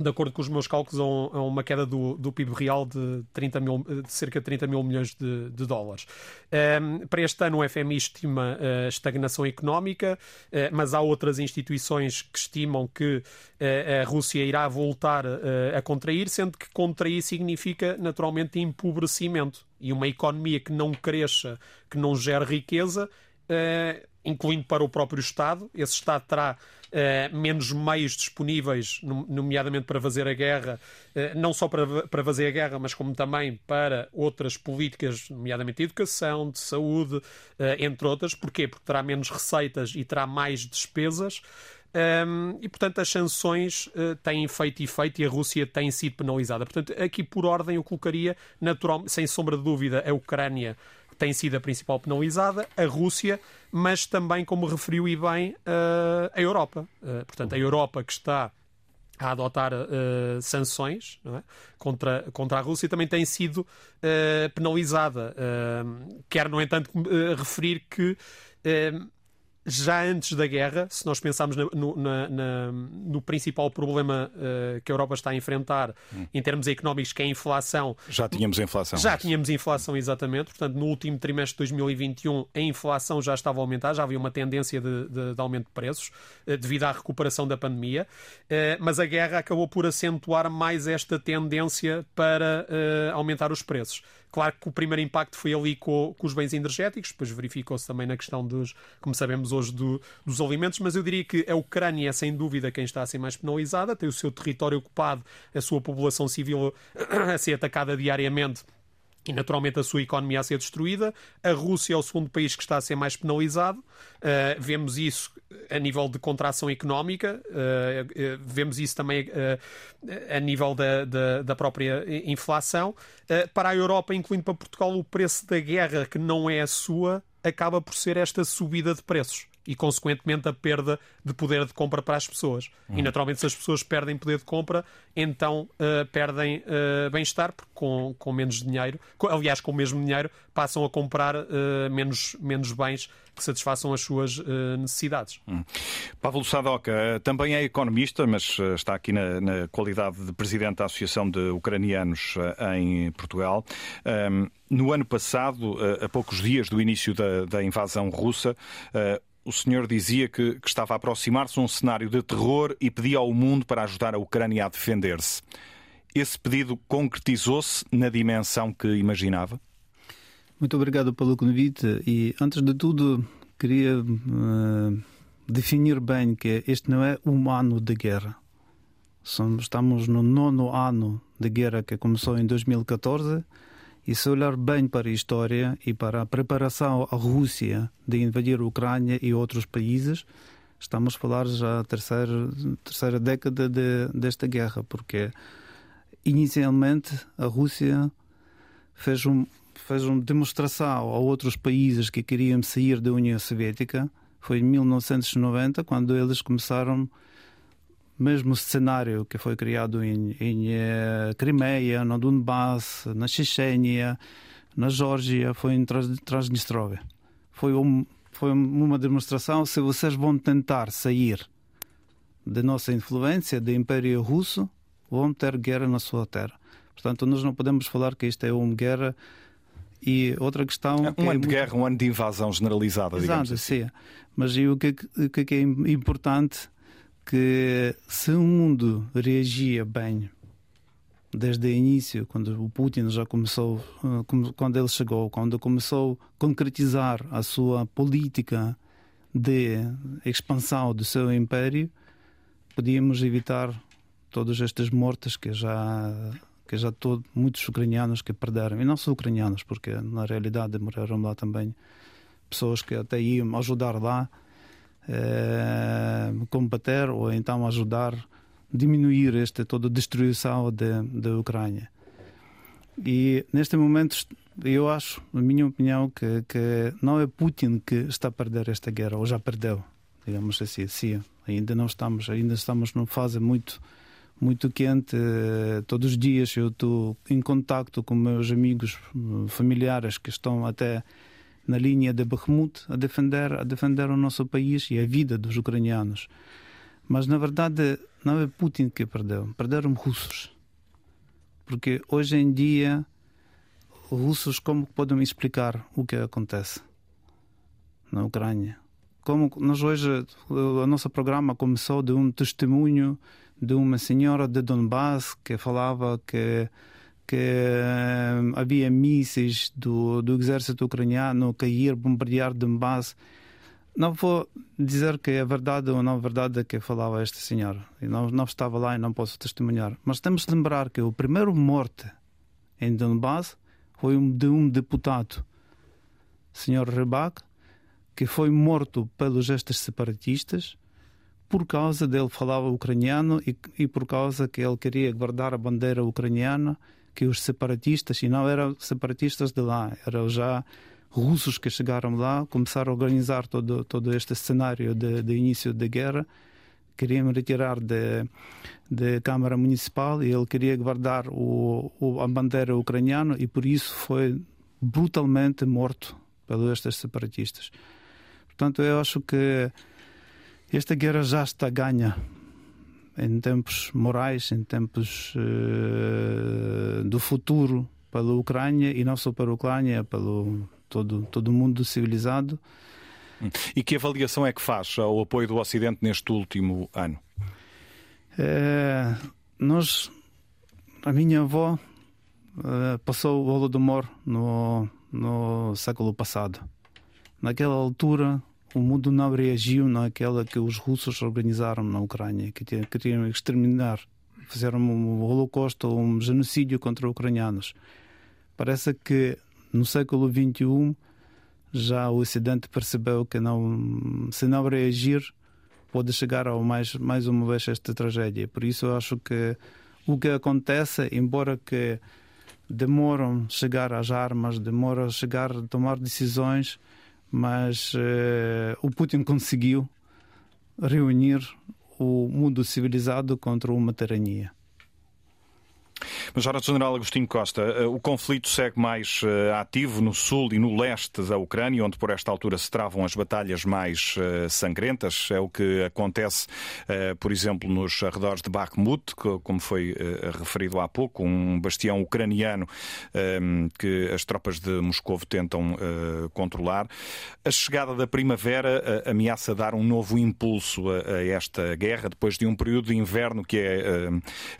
[SPEAKER 15] de acordo com os meus cálculos, a uma queda do, do PIB real de, 30 mil, de cerca de 30 mil milhões de, de dólares. Um, ehm, para este ano, o FMI estima uh, estagnação económica, uh, mas há outras instituições que estimam que uh, a Rússia irá voltar a contrair, sendo que contrair significa naturalmente empobrecimento. E uma economia que não cresça, que não gere riqueza, incluindo para o próprio Estado, esse Estado terá Uh, menos meios disponíveis, nomeadamente para fazer a guerra, uh, não só para, para fazer a guerra, mas como também para outras políticas, nomeadamente de educação, de saúde, uh, entre outras. Porquê? Porque terá menos receitas e terá mais despesas. Um, ehm, e, portanto, as sanções têm feito efeito e a Rússia tem sido penalizada. Portanto, aqui por ordem eu colocaria, natural, sem sombra de dúvida, a Ucrânia tem sido a principal penalizada, a Rússia, mas também, como referiu e bem, uh, a Europa. Uh, portanto, a Europa que está a adotar uh, sanções é? contra, contra a Rússia também tem sido uh, penalizada. Uh, quero, no entanto, referir que já antes da guerra, se nós pensarmos no, na, na, no principal problema uh, que a Europa está a enfrentar hum. em termos económicos, que é a inflação.
[SPEAKER 1] Já tínhamos inflação.
[SPEAKER 15] Já tínhamos inflação, exatamente. Portanto, no último trimestre de 2021, a inflação já estava a aumentar, já havia uma tendência de, de, de aumento de preços uh, devido à recuperação da pandemia. Uh, mas a guerra acabou por acentuar mais esta tendência para aumentar os preços. Claro que o primeiro impacto foi ali com, com os bens energéticos, depois verificou-se também na questão dos, como sabemos hoje, do, dos alimentos, mas eu diria que a Ucrânia é sem dúvida quem está a ser mais penalizada, tem o seu território ocupado, a sua população civil [COUGHS] a ser atacada diariamente e naturalmente a sua economia a ser destruída. A Rússia é o segundo país que está a ser mais penalizado. Uh, vemos isso a nível de contração económica, uh, uh, vemos isso também a nível da, da, da própria inflação. para a Europa, incluindo para Portugal, o preço da guerra, que não é a sua, acaba por ser esta subida de preços e, consequentemente, a perda de poder de compra para as pessoas. Uhum. E, naturalmente, se as pessoas perdem poder de compra, então uh, perdem uh, bem-estar, porque com, com menos dinheiro, com, aliás, com o mesmo dinheiro, passam a comprar uh, menos, menos bens que satisfaçam as suas necessidades.
[SPEAKER 1] Hum. Pablo Sadoca também é economista, mas está aqui na, na, qualidade de presidente da Associação de Ucranianos em Portugal. Um, no ano passado, a poucos dias do início da, da invasão russa, o senhor dizia que, que estava a aproximar-se um cenário de terror e pedia ao mundo para ajudar a Ucrânia a defender-se. Esse pedido concretizou-se na dimensão que imaginava?
[SPEAKER 16] Muito obrigado pelo convite e, antes de tudo, queria uh, definir bem que este não é um ano de guerra. Estamos no nono ano de guerra que começou em 2014 e se olhar bem para a história e para a preparação à Rússia de invadir a Ucrânia e outros países, estamos a falar já a terceira, terceira década de, desta guerra, porque inicialmente a Rússia fez, um, fez uma demonstração a outros países que queriam sair da União Soviética. Foi em 1990, quando eles começaram mesmo cenário que foi criado em, em uh, Crimeia, no Donbass, na Chechênia, na Geórgia, foi em Transnistrovia. Foi, um, foi uma demonstração se vocês vão tentar sair da nossa influência, do Império Russo, vão ter guerra na sua terra. Portanto, nós não podemos falar que isto é uma guerra e outra questão.
[SPEAKER 1] Um
[SPEAKER 16] que é
[SPEAKER 1] ano
[SPEAKER 16] é
[SPEAKER 1] de guerra, um ano de invasão generalizada,
[SPEAKER 16] Exato,
[SPEAKER 1] digamos assim.
[SPEAKER 16] sim. Mas o que, o que é importante que se o mundo reagia bem desde o início, quando o Putin já começou, eh, quando ele chegou, quando começou a concretizar a sua política de expansão do seu império, podíamos evitar todas estas mortes que já que já todo, muitos ucranianos que perderam. E não só ucranianos porque na realidade morreram lá também pessoas que até iam ajudar lá combater ou então ajudar diminuir esta toda destruição da Ucrânia. E neste momento eu acho, na minha opinião, que, que não é Putin que está a perder esta guerra, ou já perdeu, digamos assim. Sim, ainda não estamos, ainda estamos numa fase muito muito quente. Todos os dias eu estou em contato com meus amigos familiares que estão até na linha de Bakhmut a defender, a defender o nosso país e a vida dos ucranianos. Mas na verdade não é Putin que perdeu, perderam russos. Porque hoje em dia, russos como podem explicar o que acontece na Ucrânia? Como nós hoje, o nosso programa começou de um testemunho de uma senhora de Donbass que falava que que eh, havia mísseis do, do exército ucraniano cair, bombardear Donbass. Não vou dizer que é verdade ou não verdade que falava esta senhora. Eu não, não estava lá e não posso testemunhar. Mas temos de lembrar que o primeiro morte em Donbass foi de um deputado, senhor Rybak, que foi morto pelos estes separatistas por causa dele falava ucraniano e, e por causa que ele queria guardar a bandeira ucraniana que os separatistas, e não eram separatistas de lá, eram já russos que chegaram lá, começaram a organizar todo, todo este cenário de, de início da guerra, queriam retirar da Câmara Municipal e ele queria guardar o, o, a bandeira ucraniana e por isso foi brutalmente morto pelos estes separatistas. Portanto, eu acho que esta guerra já está ganha em tempos morais, em tempos uh, do futuro para a Ucrânia e não só para a Ucrânia, pelo todo todo o mundo civilizado.
[SPEAKER 1] E que avaliação é que faz ao apoio do Ocidente neste último ano?
[SPEAKER 16] É, nós, a minha avó é, passou o Holodomor no, no século passado. Naquela altura, o mundo não reagiu naquela que os russos organizaram na Ucrânia, que queriam exterminar, fizeram um holocausto, um genocídio contra ucranianos. Parece que no século XXI já o Ocidente percebeu que não, se não reagir, pode chegar ao mais mais uma vez esta tragédia. Por isso eu acho que o que acontece, embora que demoram chegar às armas, demoram chegar a tomar decisões, mas uh, o Putin conseguiu reunir o mundo civilizado contra uma tirania.
[SPEAKER 1] Major-General Agostinho Costa, eh, o conflito segue mais eh, ativo no sul e no leste da Ucrânia, onde por esta altura se travam as batalhas mais eh, sangrentas. É o que acontece, por exemplo, nos arredores de Bakhmut, como foi referido há pouco, um bastião ucraniano que as tropas de Moscou tentam controlar. A chegada da primavera ameaça dar um novo impulso a esta guerra, depois de um período de inverno que é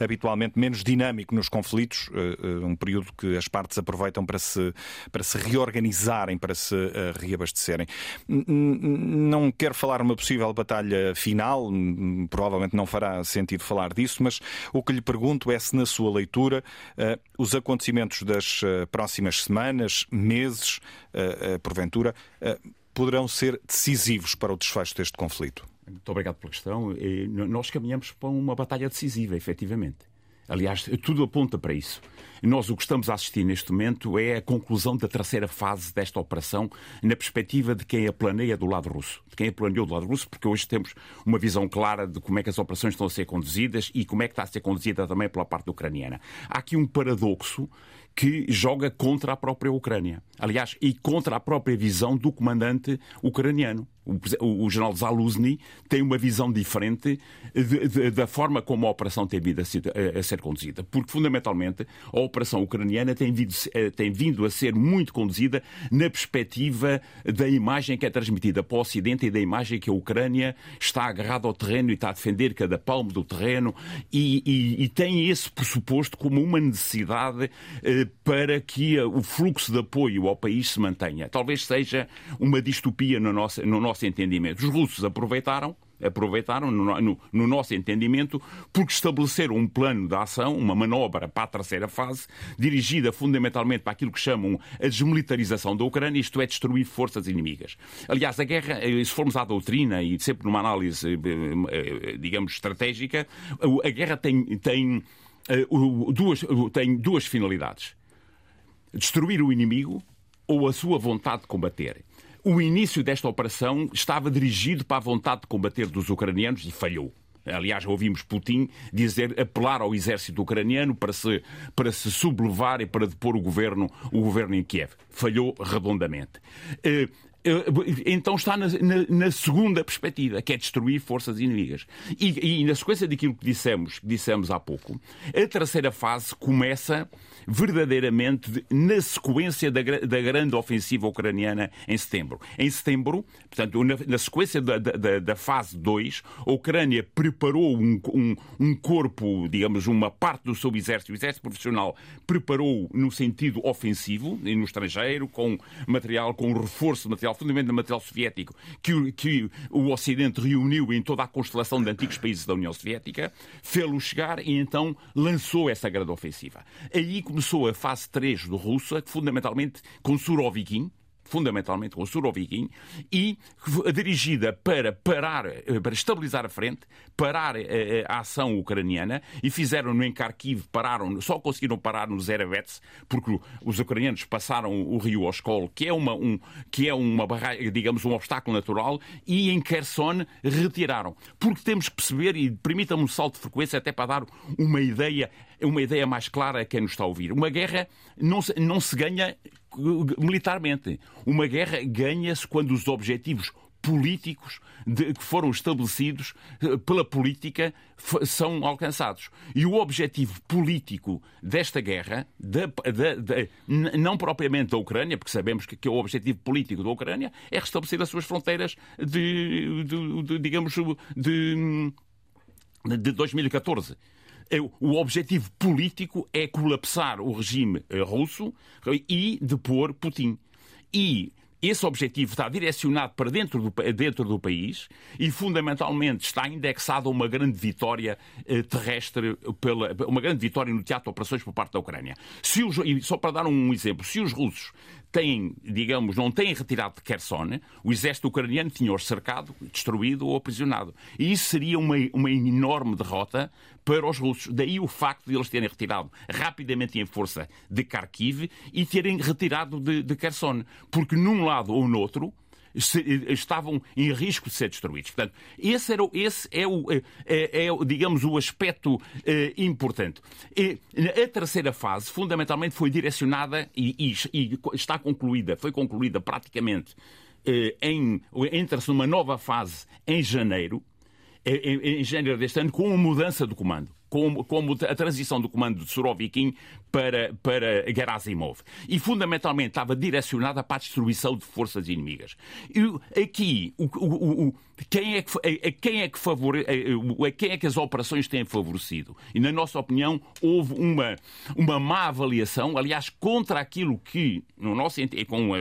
[SPEAKER 1] habitualmente menos dinâmico nos conflitos, eh, eh, um período que as partes aproveitam para se, para se reorganizarem, para se eh, reabastecerem. Não quero falar uma possível batalha final, provavelmente não fará sentido falar disso, mas o que lhe pergunto é se, na sua leitura, os acontecimentos das próximas semanas, meses, porventura, poderão ser decisivos para o desfecho deste conflito.
[SPEAKER 12] Muito obrigado pela questão. Nós caminhamos para uma batalha decisiva, efetivamente. Aliás, tudo aponta para isso. Nós o que estamos a assistir neste momento é a conclusão da terceira fase desta operação na perspectiva de quem a planeia do lado russo. De quem a planeou do lado russo, porque hoje temos uma visão clara de como é que as operações estão a ser conduzidas e como é que está a ser conduzida também pela parte ucraniana. Há aqui um paradoxo que joga contra a própria Ucrânia. Aliás, e contra a própria visão do comandante ucraniano. O, general Zaluzny tem uma visão diferente da forma como a operação tem vindo a a, ser, conduzida. Porque, fundamentalmente, a operação ucraniana tem vindo, eh, tem vindo a ser muito conduzida na perspectiva da imagem que é transmitida para o Ocidente e da imagem que a Ucrânia está agarrada ao terreno e está a defender cada palmo do terreno e, e, e tem esse pressuposto como uma necessidade eh, para que o fluxo de apoio ao país se mantenha. Talvez seja uma distopia no nosso, no nosso entendimento. Os russos aproveitaram aproveitaram, no, no, no, nosso entendimento, porque estabeleceram um plano de ação, uma manobra para a terceira fase, dirigida fundamentalmente para aquilo que chamam a desmilitarização da Ucrânia, isto é, destruir forças inimigas. Aliás, a guerra, eh, se formos à doutrina e sempre numa análise, eh, eh, digamos, estratégica, a guerra tem, tem, duas, tem duas finalidades destruir o inimigo ou a sua vontade de combater. O início desta operação estava dirigido para a vontade de combater dos ucranianos e falhou. Aliás, ouvimos Putin dizer, apelar ao exército ucraniano para se, para se sublevar e para depor o governo, o governo em Kiev. Falhou redondamente. Uh, então está na, na, na, segunda perspectiva, que é destruir forças inimigas. E, e na sequência daquilo que dissemos, que dissemos há pouco, a terceira fase começa verdadeiramente na sequência da, da grande ofensiva ucraniana em setembro. Em setembro, portanto, na, na sequência da, da, da, fase 2, a Ucrânia preparou um, um, um, corpo, digamos, uma parte do seu exército, o exército profissional, preparou no sentido ofensivo, no estrangeiro, com material, com reforço de material, fundamentalmente material soviético, que, que o Ocidente reuniu em toda a constelação de antigos países da União Soviética, fê-lo chegar e então lançou essa grande ofensiva. Aí começou a fase 3 do Russa, fundamentalmente com Surovikin, fundamentalmente com o Surovikin, e dirigida para parar, eh, para estabilizar a frente, parar a, eh, eh, a ação ucraniana, e fizeram-no em Kharkiv, pararam, só conseguiram parar no Zerevets, porque os ucranianos passaram o rio Oskol, que é uma, um, que é uma barreira, digamos, um obstáculo natural, e em Kherson retiraram. Porque temos que perceber, e permita-me um salto de frequência até para dar uma ideia, uma ideia mais clara a quem nos está a ouvir. Uma guerra não se, não se ganha militarmente. Uma guerra ganha-se quando os objetivos políticos de, que foram estabelecidos eh, pela política são alcançados. E o objetivo político desta guerra, da, da, não propriamente da Ucrânia, porque sabemos que, que, o objetivo político da Ucrânia, é restabelecer as suas fronteiras de, de, de digamos, de, de 2014. O objetivo político é colapsar o regime eh, russo e depor Putin. E esse objetivo está direcionado para dentro do, dentro do país e, fundamentalmente, está indexado a uma grande vitória eh, terrestre, pela, uma grande vitória no teatro de operações por parte da Ucrânia. Se os, e só para dar um exemplo, se os russos têm, digamos, não têm retirado de Kherson, o exército ucraniano tinha-os cercado, destruído ou aprisionado. E isso seria uma, uma enorme derrota para os russos. Daí o facto de eles terem retirado rapidamente em força de Kharkiv e terem retirado de, de Kherson. Porque num lado ou no outro, estavam em risco de ser destruídos. Portanto, esse, era, esse é, o, é, é, é digamos, o aspecto é, importante. E, a terceira fase, fundamentalmente, foi direcionada e, e, e está concluída, foi concluída praticamente eh, em, entra-se numa nova fase em janeiro, em, em janeiro deste ano, com a mudança do comando como, como a transição do comando de Surovikin para, para Gerasimov. E, fundamentalmente, estava direcionada para a destruição de forças inimigas. E aqui, o, o, o, quem, é que, a, quem, é que favore, a, a quem é que as operações têm favorecido? E, na nossa opinião, houve uma, uma má avaliação, aliás, contra aquilo que, no nosso, com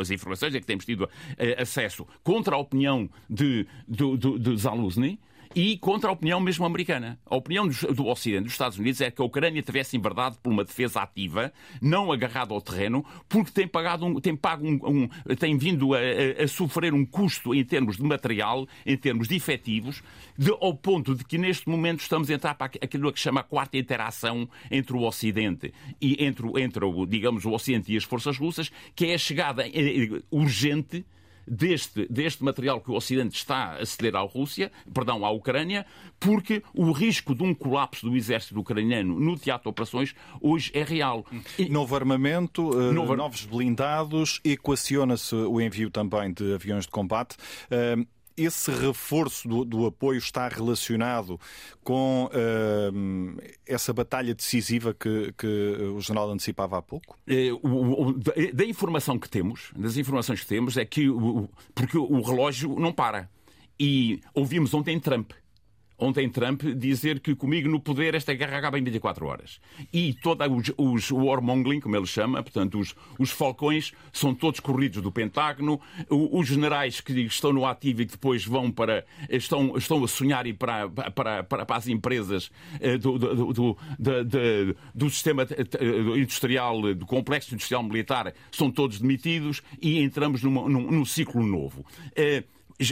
[SPEAKER 12] as informações a que temos tido eh, acesso, contra a opinião de, de, de, de Zaluzny, e contra a opinião mesmo americana. A opinião do Ocidente, dos Estados Unidos, é que a Ucrânia tivesse enverdado por uma defesa ativa, não agarrada ao terreno, porque tem, pagado um, tem, pago um, um, tem vindo a, a, a, sofrer um custo em termos de material, em termos de efetivos, de, ao ponto de que neste momento estamos a entrar para aquilo que chama a quarta interação entre o Ocidente e entre, entre digamos, o Ocidente e as forças russas, que é a chegada eh, urgente deste, deste material que o Ocidente está a ceder à Rússia, perdão, à Ucrânia, porque o risco de um colapso do exército ucraniano no teatro de operações hoje é real.
[SPEAKER 1] E... Novo armamento, uh, Novo... novos blindados, equaciona-se o envio também de aviões de combate. Esse reforço do, do, apoio está relacionado com uh, essa batalha decisiva que, que, o jornal antecipava há pouco?
[SPEAKER 12] O, o, da informação que temos, das informações que temos, é que o, porque o relógio não para. E ouvimos ontem Trump ontem Trump dizer que comigo no poder esta guerra acaba em 24 horas. E todos os, os warmongering, como ele chama, portanto, os, os falcões, são todos corridos do Pentágono. Os generais que estão no ativo e que depois vão para. estão, estão a sonhar ir para, para, para, para as empresas eh, do, do, do, do, do sistema industrial, do complexo industrial militar, são todos demitidos e entramos numa, num, num ciclo novo.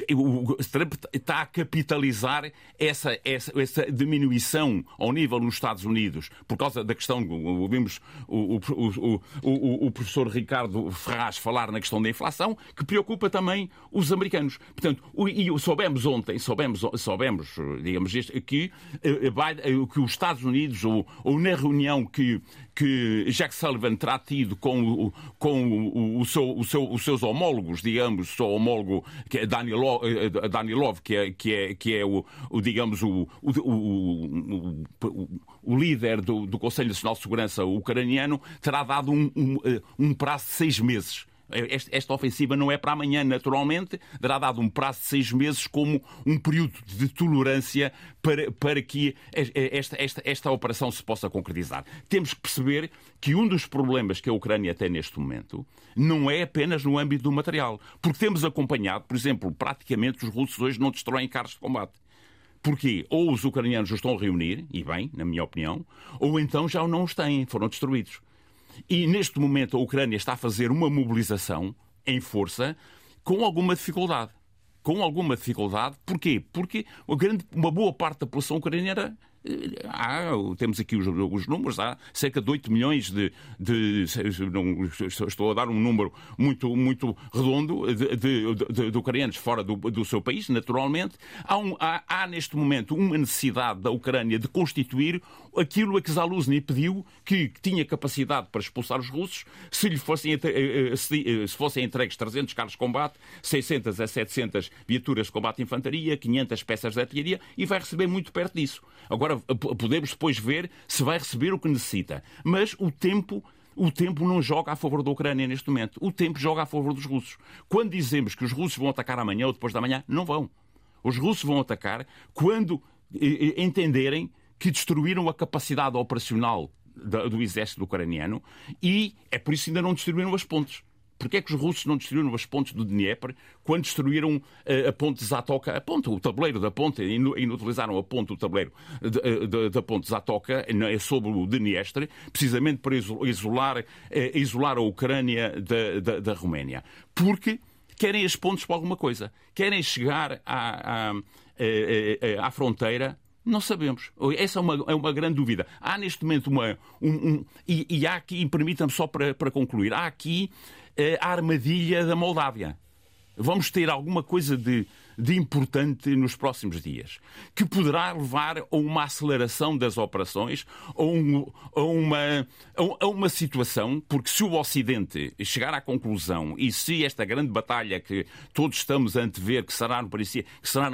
[SPEAKER 12] Eh, o Trump está a capitalizar essa, essa, essa, diminuição ao nível nos Estados Unidos por causa da questão, ouvimos o, o, o, o, professor Ricardo Ferraz falar na questão da inflação, que preocupa também os americanos. Portanto, e soubemos ontem, soubemos, soubemos digamos, que, eh, que os Estados Unidos, ou, ou na reunião que que Jack Sullivan terá tido com, com o, o seu, o seu, os seus homólogos, digamos, o seu homólogo que é Danilov, eh, Danilov que é, que é, que é o, o digamos, o, o, líder do, do Conselho Nacional de Segurança ucraniano, terá dado um, um, eh, um prazo de seis meses esta ofensiva não é para amanhã, naturalmente, dará dado um prazo de seis meses como um período de tolerância para, para que esta, esta, esta operação se possa concretizar. Temos que perceber que um dos problemas que a Ucrânia tem neste momento não é apenas no âmbito do material, porque temos acompanhado, por exemplo, praticamente os russos hoje não destroem carros de combate. Porquê? Ou os ucranianos os estão a reunir, e bem, na minha opinião, ou então já não os têm, foram destruídos. E neste momento a Ucrânia está a fazer uma mobilização em força com alguma dificuldade. Com alguma dificuldade. Porquê? Porque uma, grande, uma boa parte da população ucraniana Há, temos aqui os, os, números, há cerca de 8 milhões de. de não, estou a dar um número muito, muito redondo de, de, de ucranianos fora do, do, seu país, naturalmente. Há, um, há, há, neste momento uma necessidade da Ucrânia de constituir aquilo a que Zaluzny pediu, que, que tinha capacidade para expulsar os russos, se lhe fossem, eh, eh, se, eh, se fossem entregues 300 carros de combate, 600 a 700 viaturas de combate de infantaria, 500 peças de artilharia, e vai receber muito perto disso. Agora, Agora podemos depois ver se vai receber o que necessita. Mas o tempo o tempo não joga a favor da Ucrânia neste momento. O tempo joga a favor dos russos. Quando dizemos que os russos vão atacar amanhã ou depois da manhã, não vão. Os russos vão atacar quando entenderem que destruíram a capacidade operacional do exército ucraniano e é por isso que ainda não destruíram as pontes. Porquê é que os russos não destruíram as pontes do Dnieper quando destruíram uh, a ponte Zatoka, a ponte, o tabuleiro da ponte, e inutilizaram a ponte, o tabuleiro eh, da ponte Zatoka é sobre o Dniester, precisamente para isolar, uh, isolar a Ucrânia da, da, da Roménia. Porque querem as pontes para alguma coisa. Querem chegar à, à, à, à fronteira não sabemos. Essa é uma, é uma grande dúvida. Há neste momento uma. Um, um, e, e, há aqui, permitam-me só para, para concluir, há aqui a armadilha da Moldávia. Vamos ter alguma coisa de, de importante nos próximos dias, que poderá levar a uma aceleração das operações, a, um, a, uma, a, uma situação, porque se o Ocidente chegar à conclusão e se esta grande batalha que todos estamos a antever, que será no princípio, que será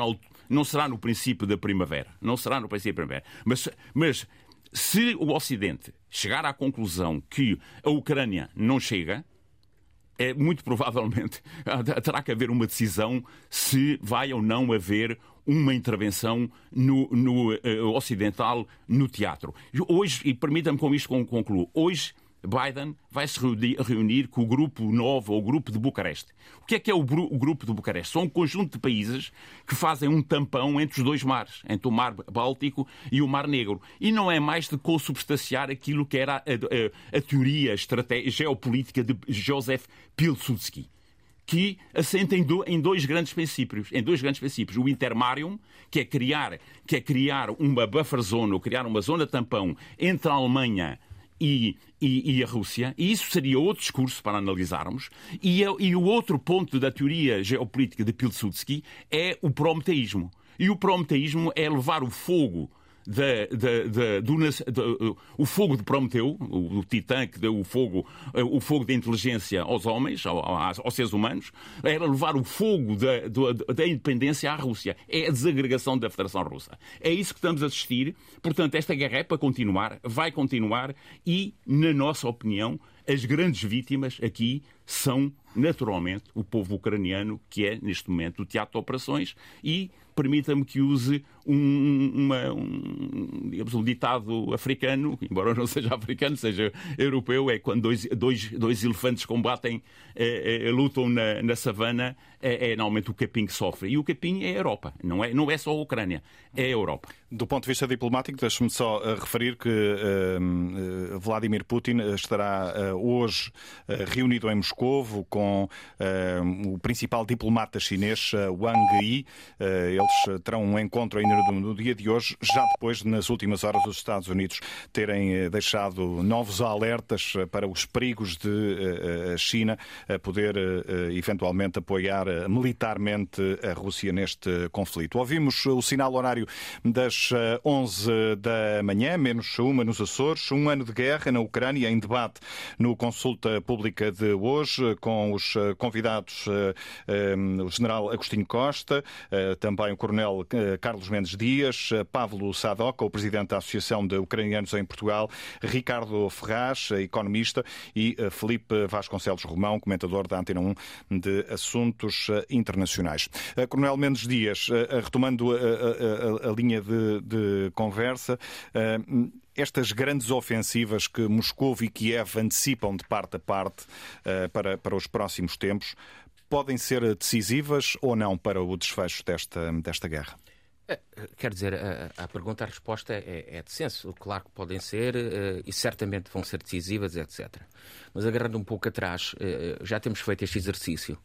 [SPEAKER 12] não será no princípio da primavera, não será no princípio da primavera, mas, mas se o Ocidente chegar à conclusão que a Ucrânia não chega, é, muito provavelmente [LAUGHS] terá que haver uma decisão se vai ou não haver uma intervenção no, no uh, ocidental no teatro. Hoje, e permita-me com isto concluo, hoje Biden vai se reunir com o Grupo Novo, ou o Grupo de Bucareste. O que é que é o, Grupo de Bucareste? São um conjunto de países que fazem um tampão entre os dois mares, entre o Mar Báltico e o Mar Negro. E não é mais de consubstanciar aquilo que era a, a, a teoria geopolítica de Joseph Pilsudski que assenta em, dois grandes princípios, em dois grandes princípios, o intermarium, que é criar, que é criar uma buffer zone, ou criar uma zona tampão entre a Alemanha e, e, e, a Rússia, e isso seria outro discurso para analisarmos, e, e o outro ponto da teoria geopolítica de Pilsudski é o prometeísmo. E o prometeísmo é levar o fogo da, da, da, do, o fogo de Prometeu, o, o Titã que deu o fogo, eh, o fogo da inteligência aos homens, aos, aos seres humanos, era levar o fogo da, da independência à Rússia. É a desagregação da Federação Russa. É isso que estamos a assistir. Portanto, esta guerra é para continuar, vai continuar e, na nossa opinião, as grandes vítimas aqui são, naturalmente, o povo ucraniano, que é, neste momento, o teatro de operações, e permita-me que use um, uma, um, digamos, um ditado africano, [LAUGHS] embora não seja africano, seja europeu, é quando dois, dois, dois elefantes combatem, é, é, lutam na, na savana, é, é normalmente o capim que sofre. E o capim é a Europa, não é, não é só a Ucrânia, é a Europa.
[SPEAKER 1] Do ponto de vista diplomático, deixe-me só uh, referir que uh, Vladimir Putin estará uh, hoje reunido em Moscovo com o principal diplomata chinês, Wang Yi. eles terão um encontro ainda no, no, dia de hoje, já depois, nas últimas horas, os Estados Unidos terem deixado novos alertas para os perigos de a China poder eventualmente apoiar militarmente a Rússia neste conflito. Ouvimos o sinal horário das 11 da manhã, menos uma nos Açores, um ano de guerra na Ucrânia em debate no Consulta Pública de hoje, com os convidados o General Agostinho Costa, também o Coronel Carlos Mendes Dias, Pablo Sadoca, o Presidente da Associação de Ucranianos em Portugal, Ricardo Ferraz, economista, e Felipe Vasconcelos Romão, comentador da Antena 1 de Assuntos Internacionais. Coronel Mendes Dias, retomando a, a, a, a linha de, de conversa, estas grandes ofensivas que Moscou e Kiev antecipam de parte a parte para, para os próximos tempos podem ser decisivas ou não para o desfecho desta, desta guerra?
[SPEAKER 13] Quer dizer, a, a, pergunta, a resposta é, é, de senso. Claro que podem ser uh, e certamente vão ser decisivas, etc. Mas agarrando um pouco atrás, uh, já temos feito este exercício.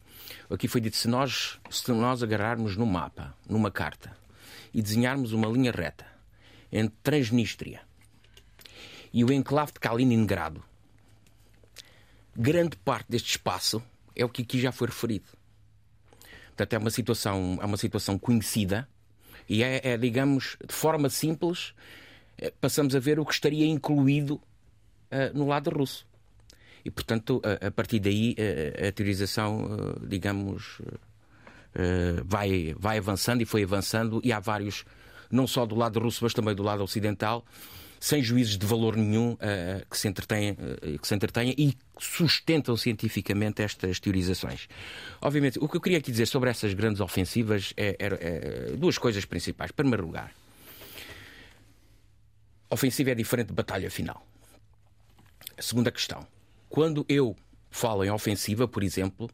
[SPEAKER 13] Aqui foi dito: se nós, se nós agarrarmos no mapa, numa carta, e desenharmos uma linha reta entre Transnistria e o enclave de Kaliningrado, grande parte deste espaço é o que aqui já foi referido. Portanto, é uma situação, é uma situação conhecida e é, é digamos, de forma simples, eh, passamos a ver o que estaria incluído uh, no lado russo. E, portanto, a, a partir daí, a, a teorização, digamos, vai, vai avançando e foi avançando, e há vários, não só do lado russo, mas também do lado ocidental, sem juízes de valor nenhum uh, que, se entretenha, uh, que se entretenha e sustentam cientificamente estas teorizações. Obviamente, o que eu queria aqui dizer sobre essas grandes ofensivas é, é, é duas coisas principais. Em primeiro lugar, ofensiva é diferente de batalha final. Segunda questão, quando eu falo em ofensiva, por exemplo,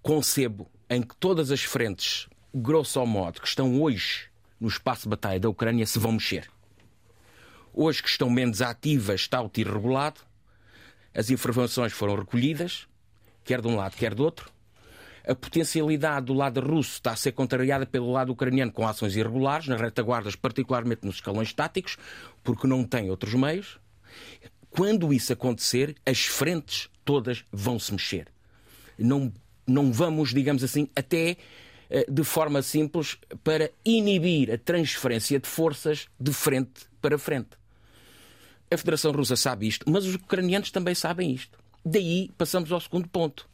[SPEAKER 13] concebo em que todas as frentes, grosso modo, que estão hoje no espaço de batalha da Ucrânia se vão mexer. Hoje que estão menos ativas está o tiro regulado, as informações foram recolhidas, quer de um lado, quer do outro. A potencialidade do lado russo está a ser contrariada pelo lado ucraniano com ações irregulares, nas retaguardas, particularmente nos escalões táticos, porque não tem outros meios. Quando isso acontecer, as frentes todas vão se mexer. Não, não vamos, digamos assim, até eh, de forma simples para inibir a transferência de forças de frente para frente. A Federação Russa sabe isto, mas os ucranianos também sabem isto. Daí passamos ao segundo ponto.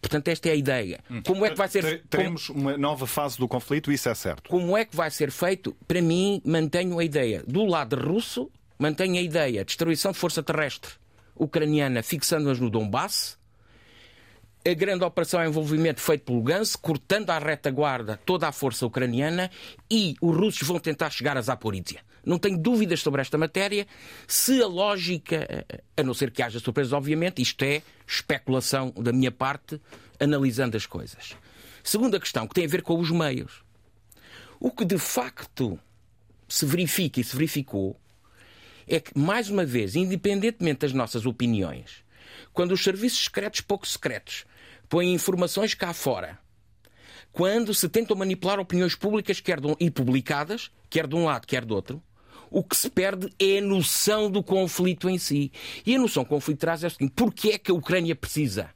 [SPEAKER 13] Portanto, esta é a ideia.
[SPEAKER 1] Hum. Como é que vai ser Teremos uma nova fase do conflito, isso é certo.
[SPEAKER 13] Como é que vai ser feito? Para mim, mantenho a ideia. Do lado russo, mantenho a ideia. Destruição de força terrestre ucraniana, fixando-as no Donbass. A grande operação é envolvimento feito pelo Gans, cortando à retaguarda toda a força ucraniana e os russos vão tentar chegar a Zaporizhia. Não tenho dúvidas sobre esta matéria. Se a lógica, a não ser que haja surpresas, obviamente, isto é especulação da minha parte, analisando as coisas. Segunda questão, que tem a ver com os meios. O que de facto se verifica e se verificou é que, mais uma vez, independentemente das nossas opiniões, quando os serviços secretos pouco secretos põem informações cá fora, quando se tentam manipular opiniões públicas quer de um, e publicadas, quer de um lado, quer do outro, o que se perde é a noção do conflito em si. E a noção do conflito traz é o seguinte: porquê é que a Ucrânia precisa?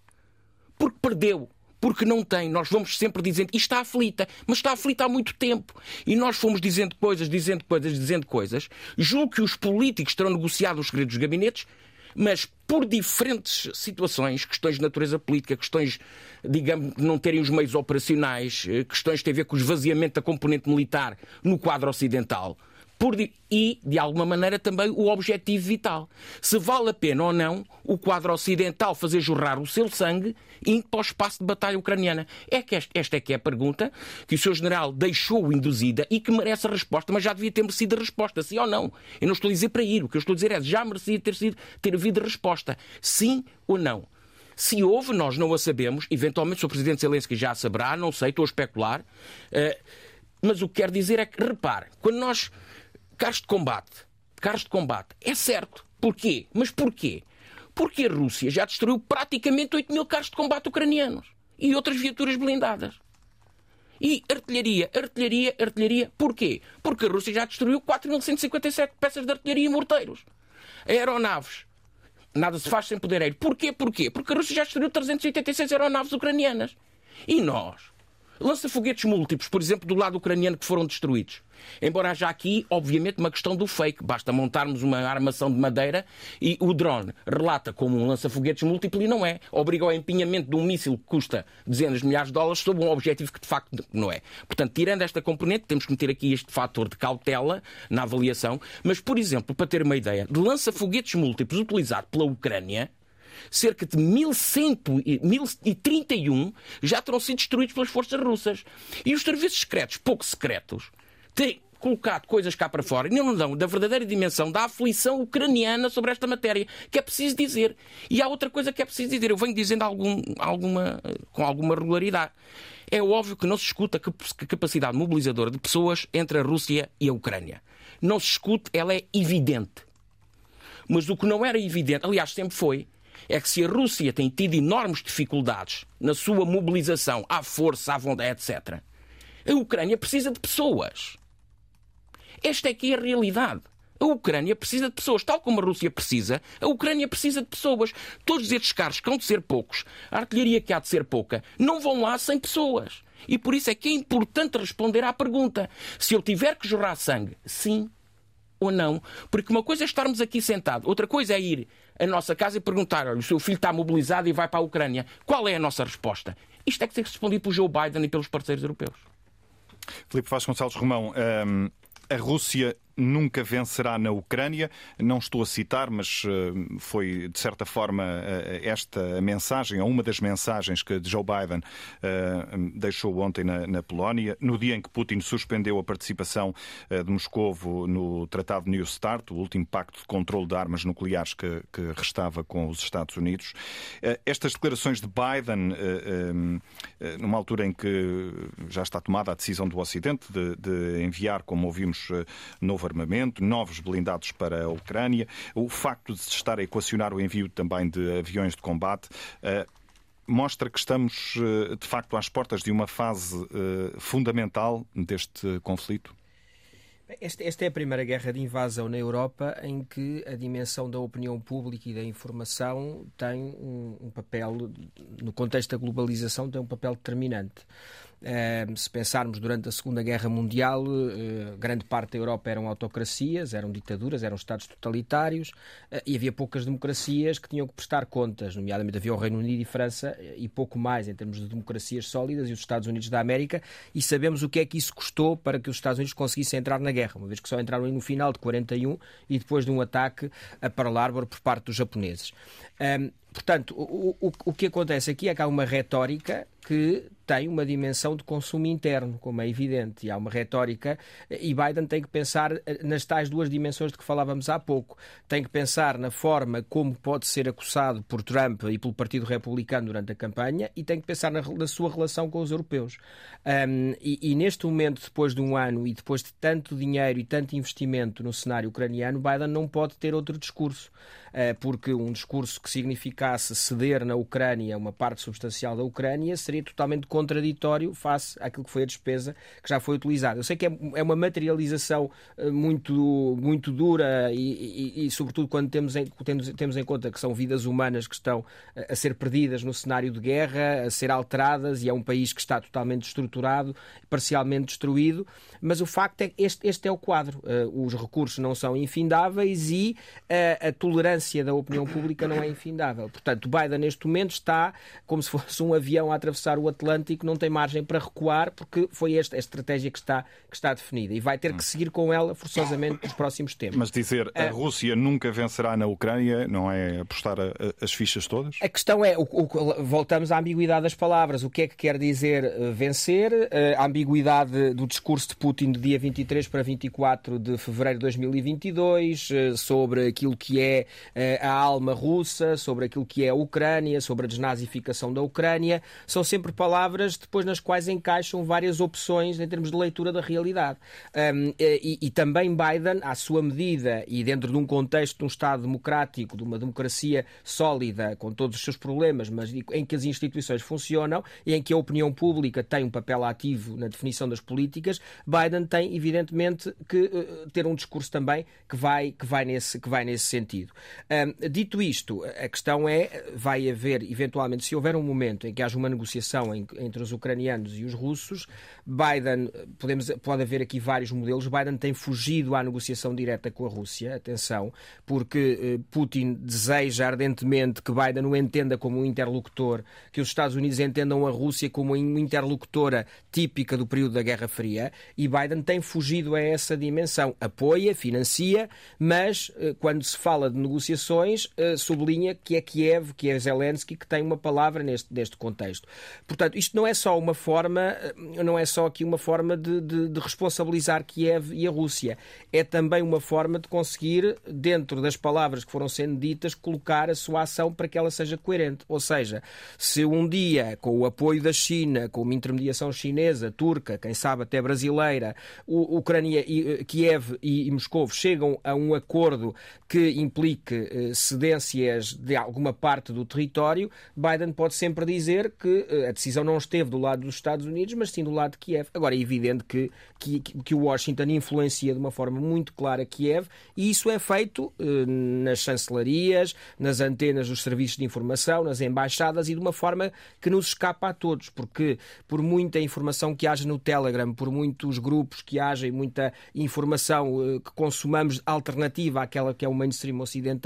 [SPEAKER 13] Porque perdeu. Porque não tem. Nós vamos sempre dizendo isto está aflita, mas está aflita há muito tempo. E nós fomos dizendo coisas, dizendo coisas, dizendo coisas. Julgo que os políticos terão negociado os segredos dos gabinetes, mas por diferentes situações, questões de natureza política, questões, digamos, de não terem os meios operacionais, eh, questões que têm a ver com o esvaziamento da componente militar no quadro ocidental, por, e, de alguma maneira, também o objetivo vital. Se vale a pena ou não o quadro ocidental fazer jorrar o seu sangue indo para o espaço de batalha ucraniana. É que esta, esta é que é a pergunta que o seu general deixou induzida e que merece a resposta, mas já devia ter merecido a resposta, sim ou não. Eu não estou a dizer para ir, o que eu estou a dizer é já merecia ter, sido, ter havido resposta, sim ou não. Se houve, nós não a sabemos. Eventualmente, o. Presidente Zelensky já a saberá, não sei, estou a especular. Uh, mas o que quero dizer é que, repare, quando nós carros de combate. Carros de combate. É certo. Porquê? Mas porquê? Porque a Rússia já destruiu praticamente 8 mil carros de combate ucranianos e outras viaturas blindadas. E artilharia, artilharia, artilharia. Porquê? Porque a Rússia já destruiu 4.157 peças de artilharia e morteiros. Aeronaves. Nada se faz sem poder aéreo. Porquê? Porquê? Porque a Rússia já destruiu 386 aeronaves ucranianas. E nós? Lança-foguetes múltiplos, por exemplo, do lado ucraniano que foram destruídos. Embora haja aqui, obviamente, uma questão do fake. Basta montarmos uma armação de madeira e o drone relata como um lança-foguetes múltiplo e não é. Obriga ao empenhamento de um míssil que custa dezenas de milhares de dólares sob um objetivo que de facto não é. Portanto, tirando esta componente, temos que meter aqui este fator de cautela na avaliação. Mas, por exemplo, para ter uma ideia, de lança-foguetes múltiplos utilizado pela Ucrânia, cerca de 1031 já terão sido destruídos pelas forças russas. E os serviços secretos, pouco secretos, têm colocado coisas cá para fora e não dão da verdadeira dimensão da aflição ucraniana sobre esta matéria, que é preciso dizer. E há outra coisa que é preciso dizer, eu venho dizendo algum, alguma, com alguma regularidade. É óbvio que não se escuta a capacidade mobilizadora de pessoas entre a Rússia e a Ucrânia. Não se escute, ela é evidente. Mas o que não era evidente, aliás, sempre foi, é que se a Rússia tem tido enormes dificuldades na sua mobilização à força, à vontade, etc., a Ucrânia precisa de pessoas. Esta é que é a realidade. A Ucrânia precisa de pessoas, tal como a Rússia precisa, a Ucrânia precisa de pessoas. Todos estes carros que hão de ser poucos, a artilharia que há de ser pouca, não vão lá sem pessoas. E por isso é que é importante responder à pergunta: se eu tiver que jorrar sangue, sim ou não? Porque uma coisa é estarmos aqui sentados, outra coisa é ir à nossa casa e perguntar: olha, o seu filho está mobilizado e vai para a Ucrânia. Qual é a nossa resposta? Isto é que tem que ser respondido por Joe Biden e pelos parceiros europeus.
[SPEAKER 1] Filipe Vasconcelos Romão, hum, a Rússia nunca vencerá na Ucrânia. Não estou a citar, mas eh, foi, de certa forma, eh, esta mensagem, ou uma das mensagens que Joe Biden eh, deixou ontem na, Polónia, no dia em que Putin suspendeu a participação de Moscovo no Tratado New START, o último pacto de controle de armas nucleares que, que restava com os Estados Unidos. Estas declarações de Biden, numa altura em que já está tomada a decisão do Ocidente de, de enviar, como ouvimos, novo armamento, novos blindados para a Ucrânia, o facto de se estar a equacionar o envio também de aviões de combate eh, mostra que estamos, eh, de facto, às portas de uma fase eh, fundamental deste conflito?
[SPEAKER 14] Esta, esta, é a primeira guerra de invasão na Europa em que a dimensão da opinião pública e da informação tem um, um papel, no contexto da globalização, tem um papel determinante. Ehm, se pensarmos durante a Segunda Guerra Mundial, eh, grande parte da Europa eram autocracias, eram ditaduras, eram Estados totalitários eh, e havia poucas democracias que tinham que prestar contas, nomeadamente havia o Reino Unido e França eh, e pouco mais em termos de democracias sólidas e os Estados Unidos da América e sabemos o que é que isso custou para que os Estados Unidos conseguissem entrar na guerra, uma vez que só entraram no final de 41 e depois de um ataque a Pearl Harbor por parte dos japoneses. Um, portanto, o, o, o que acontece aqui é que há uma retórica que tem uma dimensão de consumo interno, como é evidente, e há uma retórica, e Biden tem que pensar eh, nas tais duas dimensões de que falávamos há pouco. Tem que pensar na forma como pode ser acusado por Trump e pelo Partido Republicano durante a campanha, e tem que pensar na, na sua relação com os europeus. Um, e, e, neste momento, depois de um ano e depois de tanto dinheiro e tanto investimento no cenário ucraniano, Biden não pode ter outro discurso. Eh, porque um discurso que significasse ceder na Ucrânia uma parte substancial da Ucrânia seria totalmente contraditório face àquilo que foi a despesa que já foi utilizada. Eu sei que é, é uma materialização eh, muito, muito dura e, e, e sobretudo, quando temos em, temos, temos em conta que são vidas humanas que estão eh, a ser perdidas no cenário de guerra, a ser alteradas e é um país que está totalmente estruturado, parcialmente destruído, mas o facto é que este, este é o quadro. Os recursos não são infindáveis e a tolerância da opinião pública não é infindável. Portanto, Biden neste momento está como se fosse um avião a atravessar o Atlântico não tem margem para recuar, porque foi esta a estratégia que está, que está definida e vai ter que seguir com ela forçosamente nos próximos tempos.
[SPEAKER 1] Mas dizer a Rússia nunca vencerá na Ucrânia não é apostar a, a, as fichas todas?
[SPEAKER 14] A questão é, o, o, voltamos à ambiguidade das palavras. O que é que quer dizer uh, vencer? Uh, a ambiguidade do discurso de Putin do dia 23 para 24 de fevereiro de 2022, uh, sobre aquilo que é a alma russa, sobre aquilo que é a Ucrânia, sobre a desnazificação da Ucrânia, são sempre palavras depois nas quais encaixam várias opções em termos de leitura da realidade. Um, e, e, também Biden, à sua medida e dentro de um contexto de um Estado democrático, de uma democracia sólida, com todos os seus problemas, mas em que as instituições funcionam e em que a opinião pública tem um papel ativo na definição das políticas, Biden tem, evidentemente, que uh, ter um discurso também que vai, que vai, nesse, que vai nesse sentido. Dito isto, a questão é, vai haver, eventualmente, se houver um momento em que haja uma negociação entre os ucranianos e os russos, Biden, podemos, pode haver aqui vários modelos, Biden tem fugido à negociação direta com a Rússia, atenção, porque eh, Putin deseja ardentemente que Biden o entenda como um interlocutor, que os Estados Unidos entendam a Rússia como uma interlocutora típica do período da Guerra Fria, e Biden tem fugido a essa dimensão. Apoia, financia, mas eh, quando se fala de negociações, eh, sublinha que é Kiev, que é Zelensky, que tem uma palavra neste, neste contexto. Portanto, isto não é só uma forma, não é só aqui uma forma de, de, de responsabilizar Kiev e a Rússia, é também uma forma de conseguir, dentro das palavras que foram sendo ditas, colocar a sua ação para que ela seja coerente. Ou seja, se um dia, com o apoio da China, com uma intermediação chinesa, turca, quem sabe até brasileira, Ucrânia, e, Kiev e, e Moscou chegam a um acordo que implique eh, cedências de alguma parte do território, Biden pode sempre dizer que eh, a decisão não esteve do lado dos Estados Unidos, mas sim do lado de Kiev. Agora, é evidente que, que, que Washington influencia de uma forma muito clara Kiev e isso é feito eh, nas chancelarias, nas antenas dos serviços de informação, nas embaixadas e de uma forma que nos escapa a todos, porque por muita informação que haja no Telegram, por muitos grupos que haja e muita informação que consumamos alternativa àquela que é o mainstream ocidental,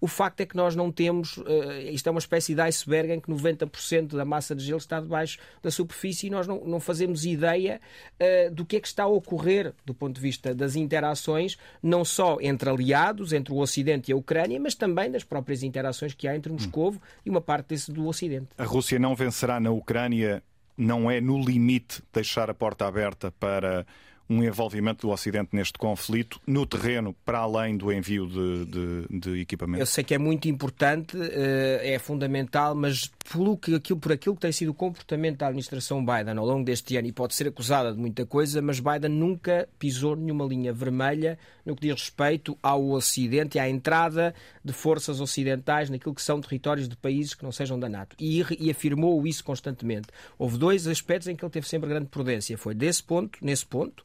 [SPEAKER 14] o facto é que nós não temos, eh, isto é uma espécie de iceberg em que 90% da massa de gelo está debaixo da superfície e nós não, não fazemos ideia uh, do que é que está a ocorrer do ponto de vista das interações, não só entre aliados, entre o Ocidente e a Ucrânia, mas também das próprias interações que há entre Moscou hum. e uma parte desse do Ocidente.
[SPEAKER 1] A Rússia não vencerá na Ucrânia, não é no limite deixar a porta aberta para um envolvimento do Ocidente neste conflito no terreno, para além do envio de, de, de equipamento?
[SPEAKER 14] Eu sei que é muito importante, eh, é fundamental, mas por aquilo, por aquilo que tem sido o comportamento da administração Biden ao longo deste ano, e pode ser acusada de muita coisa, mas Biden nunca pisou nenhuma linha vermelha no que diz respeito ao Ocidente e à entrada de forças ocidentais naquilo que são territórios de países que não sejam da NATO. E, e afirmou isso constantemente. Houve dois aspectos em que ele teve sempre grande prudência. Foi desse ponto, nesse ponto,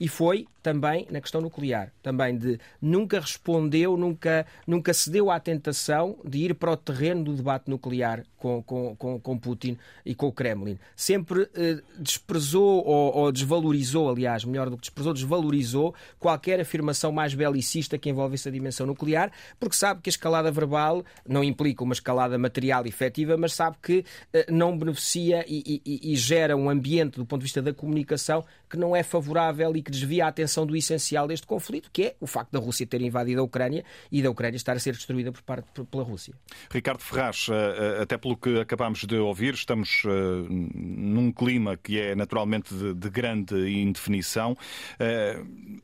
[SPEAKER 14] e foi também na questão nuclear, também de nunca respondeu, nunca, nunca cedeu à tentação de ir para o terreno do debate nuclear com, com, com, com Putin e com o Kremlin. Sempre eh, desprezou ou, ou, desvalorizou, aliás, melhor do que desprezou, desvalorizou qualquer afirmação mais belicista que envolvesse a dimensão nuclear, porque sabe que a escalada verbal não implica uma escalada material efetiva, mas sabe que eh, não beneficia e, e, e gera um ambiente do ponto de vista da comunicação que não é favorável e que desvia a atenção do essencial deste conflito, que é o facto da Rússia ter invadido a Ucrânia e da Ucrânia estar a ser destruída por parte pela Rússia.
[SPEAKER 1] Ricardo Ferraz, eh, eh, até pelo que acabámos de ouvir, estamos eh, num clima que é naturalmente de, de grande indefinição.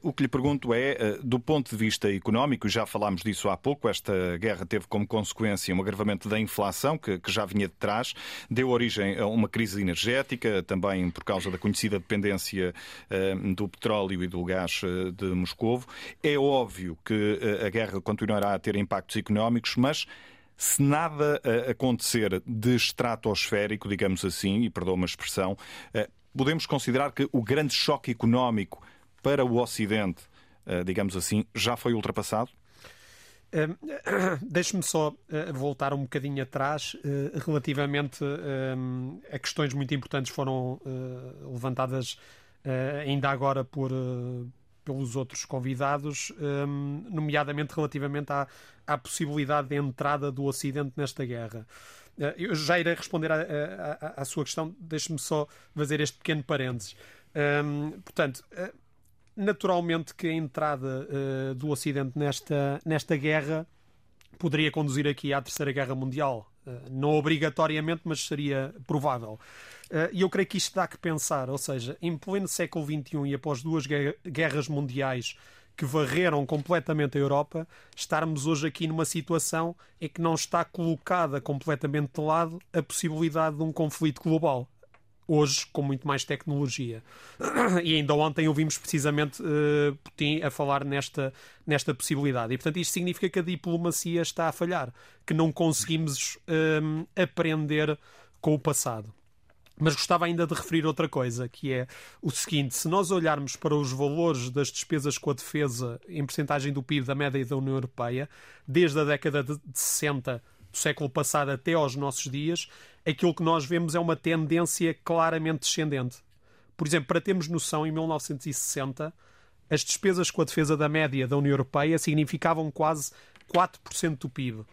[SPEAKER 1] O que lhe pergunto é, do ponto de vista económico, já falámos disso há pouco, esta guerra teve como consequência um agravamento da inflação, que, que já vinha de trás, deu origem a uma crise energética, também por causa da conhecida dependência do petróleo e do gás eh, de Moscovo. É óbvio que eh, a guerra continuará a ter impactos económicos, mas se nada eh, acontecer de estratosférico, digamos assim, e perdoa uma expressão, podemos considerar que o grande choque económico para o Ocidente, digamos assim, já foi ultrapassado? [COUGHS]
[SPEAKER 15] Deixe-me só voltar um bocadinho atrás relativamente a questões muito importantes foram levantadas ainda agora por, eh, pelos outros convidados, ehm, nomeadamente relativamente à, à possibilidade de entrada do Ocidente nesta guerra. eu já irei responder à, à, sua questão, deixe-me só fazer este pequeno parênteses. Um, portanto, naturalmente que a entrada uh, do Ocidente nesta, nesta guerra poderia conduzir aqui à Terceira Guerra Mundial. Uh, não obrigatoriamente, mas seria provável. Uh, e eu creio que isto dá que pensar, ou seja, em pleno século XXI e após duas guerras mundiais que varreram completamente a Europa, estarmos hoje aqui numa situação em que não está colocada completamente de lado a possibilidade de um conflito global hoje com muito mais tecnologia. [CLEARS THROAT] E ainda ontem ouvimos precisamente uh, Putin a falar nesta, nesta possibilidade. E, portanto, isto significa que a diplomacia está a falhar, que não conseguimos uh, aprender com o passado. Mas gostava ainda de referir outra coisa, que é o seguinte: se nós olharmos para os valores das despesas com a defesa em percentagem do PIB da média da União Europeia, desde a década de 60 do século passado até aos nossos dias, aquilo que nós vemos é uma tendência claramente descendente. Por exemplo, para termos noção, em 1960, as despesas com a defesa da média da União Europeia significavam quase 4% do PIB.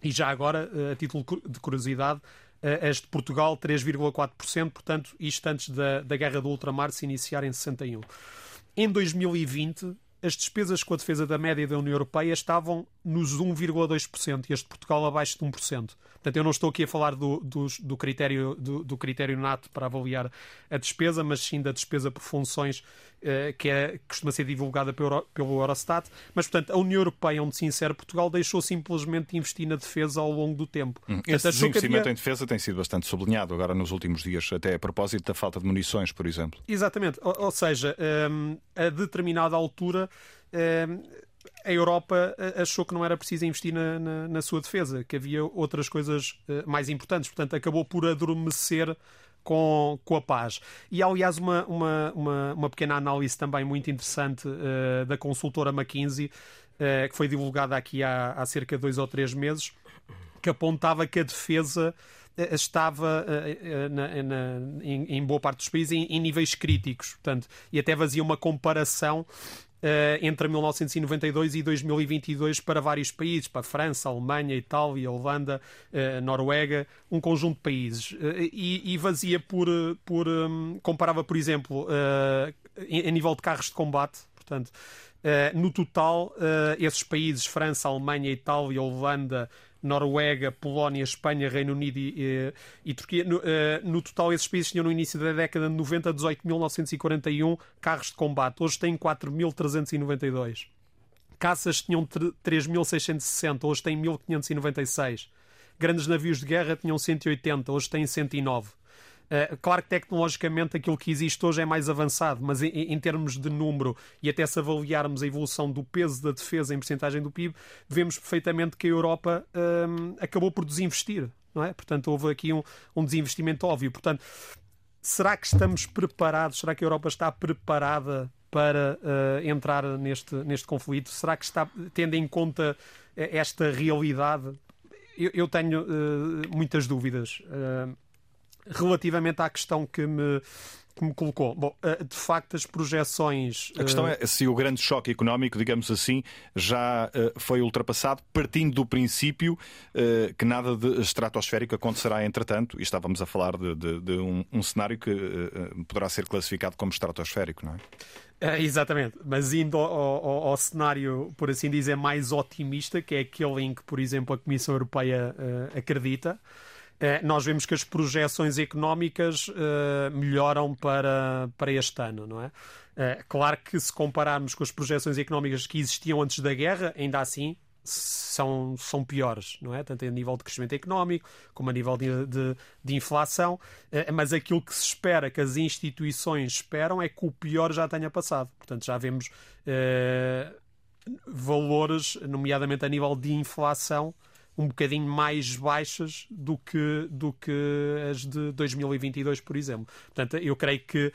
[SPEAKER 15] E já agora, eh, a título de curiosidade, eh, as de Portugal 3,4%, portanto, isto antes da, da Guerra do Ultramar se iniciar em 61. Em 2020, as despesas com a defesa da média da União Europeia estavam nos 1,2% e as de Portugal abaixo de 1%. Portanto, eu não estou aqui a falar do, do, do critério, do, do, critério nato para avaliar a despesa, mas sim da despesa por funções que é, costuma ser divulgada pelo, pelo Eurostat. Mas, portanto, a União Europeia, onde se insere Portugal, deixou simplesmente de investir na defesa ao longo do tempo.
[SPEAKER 1] Hum, esse desinvestimento havia... em defesa tem sido bastante sublinhado agora nos últimos dias, até a propósito da falta de munições, por exemplo.
[SPEAKER 15] Exatamente. Ou, ou seja, um, a determinada altura. Um, a Europa eh, achou que não era preciso investir na, na, na sua defesa, que havia outras coisas uh, mais importantes. Portanto, acabou por adormecer com, com a paz. E, aliás, uma, uma, uma, uma pequena análise também muito interessante uh, da consultora McKinsey, uh, que foi divulgada aqui há, há cerca de dois ou três meses, que apontava que a defesa estava na, na, em, em, boa parte dos países em, em, níveis críticos, portanto, e até fazia uma comparação entre 1992 e 2022 para vários países, para a França, a Alemanha, a Itália, a Holanda, a Noruega, um conjunto de países. Uh, e, e vazia por, por um, comparava, por exemplo, a nível de carros de combate, portanto, no total, esses países, França, Alemanha, Itália, Holanda, Noruega, Polónia, Espanha, Reino Unido e, e, e Turquia. No, uh, no, total, esses países tinham no início da década de 90 18.941 carros de combate. Hoje têm 4.392. Caças tinham 3.660, hoje têm 1.596. Grandes navios de guerra tinham 180, hoje têm 109. Uh, claro que tecnologicamente aquilo que existe hoje é mais avançado, mas em, em, termos de número e até se avaliarmos a evolução do peso da defesa em percentagem do PIB, vemos perfeitamente que a Europa um, acabou por desinvestir, não é? Portanto, houve aqui um, um desinvestimento óbvio. Portanto, será que estamos preparados? Será que a Europa está preparada para uh, entrar neste, neste conflito? Será que está tendo em conta eh, esta realidade? Eu, eu tenho uh, muitas dúvidas. Uh, relativamente à questão que me que me colocou. Bom, eh, de facto, as projeções.
[SPEAKER 1] A questão é se o grande choque económico, digamos assim, já eh, foi ultrapassado, partindo do princípio eh, que nada de estratosférico acontecerá entretanto, e estávamos a falar de, de, de um, um, cenário que poderá ser classificado como estratosférico, não é?
[SPEAKER 15] É, exatamente, mas indo ao, ao, ao, cenário, por assim dizer, mais otimista, que é aquele em que, por exemplo, a Comissão Europeia acredita. Eh, nós vemos que as projeções económicas uh, melhoram para, para este ano, não é? Uh, claro que se compararmos com as projeções económicas que existiam antes da guerra, ainda assim são, são piores, não é? Tanto a nível de crescimento económico como a nível de, de, de inflação. Uh, mas aquilo que se espera, que as instituições esperam, é que o pior já tenha passado. Portanto, já vemos valores, nomeadamente a nível de inflação, um bocadinho mais baixas do que, do que as de 2022, por exemplo. Portanto, eu creio que,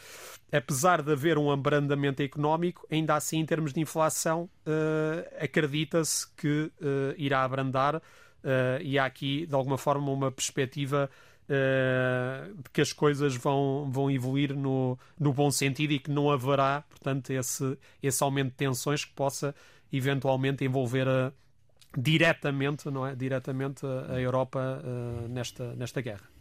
[SPEAKER 15] apesar de haver um abrandamento económico, ainda assim, em termos de inflação, uh, acredita-se que uh, irá abrandar uh, e há aqui, de alguma forma, uma perspectiva de que as coisas vão, vão evoluir no, no bom sentido e que não haverá, portanto, esse, esse aumento de tensões que possa eventualmente envolver a diretamente, não é? Diretamente a Europa uh, nesta, nesta guerra.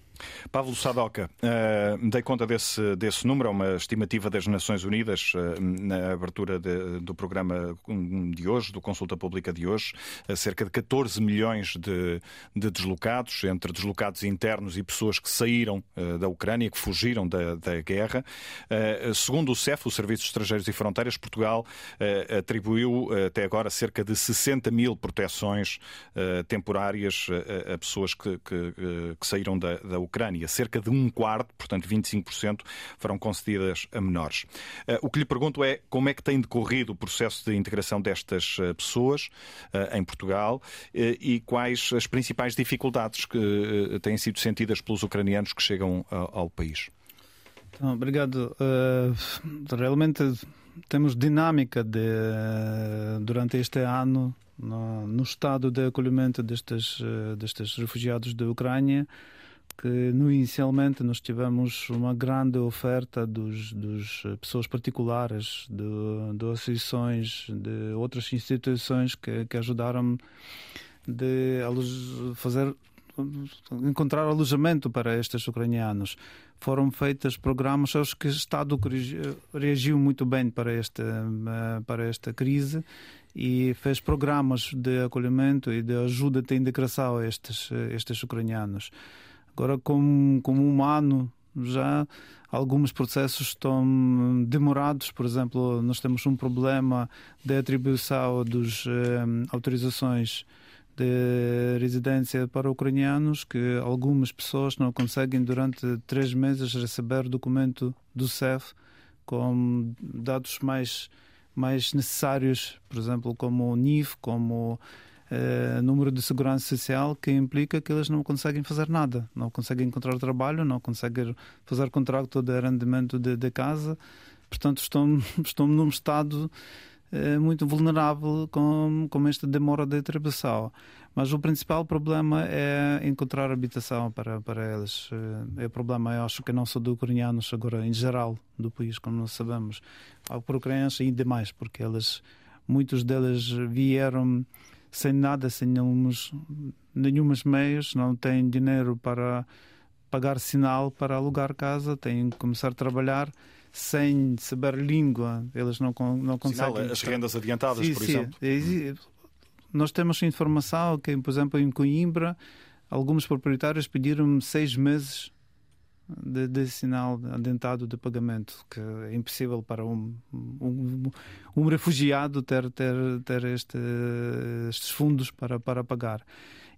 [SPEAKER 1] Pablo Sadoca, uh, dei conta desse, desse número, é uma estimativa das Nações Unidas uh, na abertura de, do programa de hoje, do Consulta Pública de hoje, uh, cerca de 14 milhões de, de, deslocados, entre deslocados internos e pessoas que saíram da Ucrânia, que fugiram da, da guerra. segundo o CEF, o Serviço de Estrangeiros e Fronteiras, Portugal atribuiu até agora cerca de 60 mil proteções temporárias a pessoas que, que, que saíram da, da Ucrânia. Ucrânia. Cerca de um quarto, portanto 25%, foram concedidas a menores. Eh, o que lhe pergunto é como é que tem decorrido o processo de integração destas eh, pessoas eh, em Portugal e quais as principais dificuldades que têm sido sentidas pelos ucranianos que chegam ao país.
[SPEAKER 16] Então, obrigado. realmente temos dinâmica de, durante este ano no, no estado de acolhimento destes, destes refugiados da Ucrânia que no, inicialmente nós tivemos uma grande oferta dos, dos eh, pessoas particulares, de, de associações, de outras instituições que, que ajudaram de fazer encontrar alojamento para estes ucranianos. Foram feitos programas, acho que o Estado reagiu muito bem para esta, eh, para esta crise e fez programas de acolhimento e de ajuda de integração a estes, estes ucranianos. Agora, como, como humano, já alguns processos estão demorados. Por exemplo, nós temos um problema de atribuição das eh, autorizações de residência para ucranianos que algumas pessoas não conseguem durante três meses receber documento do CEF com dados mais mais necessários, por exemplo, como o NIF, como uh, número de segurança social que implica que eles não conseguem fazer nada, não conseguem encontrar trabalho, não conseguem fazer contrato de arrendamento de, de casa. Portanto, estão, [LAUGHS] estão num estado uh, muito vulnerável com, com esta demora de atribuição. Mas o principal problema é encontrar habitação para, para eles. Eh, é o problema, eu acho que não só do ucranianos, agora em geral do país, como nós sabemos. Para ucranianos ainda mais, porque eles, muitos deles vieram sem nada, sem nenhums, nenhumas meios, não têm dinheiro para pagar sinal para alugar casa, têm que começar a trabalhar sem saber língua, eles não, não conseguem.
[SPEAKER 1] Sinal, as rendas adiantadas,
[SPEAKER 16] sim,
[SPEAKER 1] por
[SPEAKER 16] sim.
[SPEAKER 1] exemplo.
[SPEAKER 16] Nós temos informação que, por exemplo, em Coimbra, alguns proprietários pediram seis meses de, de, sinal adentado de pagamento, que é impossível para um, um, um refugiado ter, ter, ter este, estes fundos para, para pagar.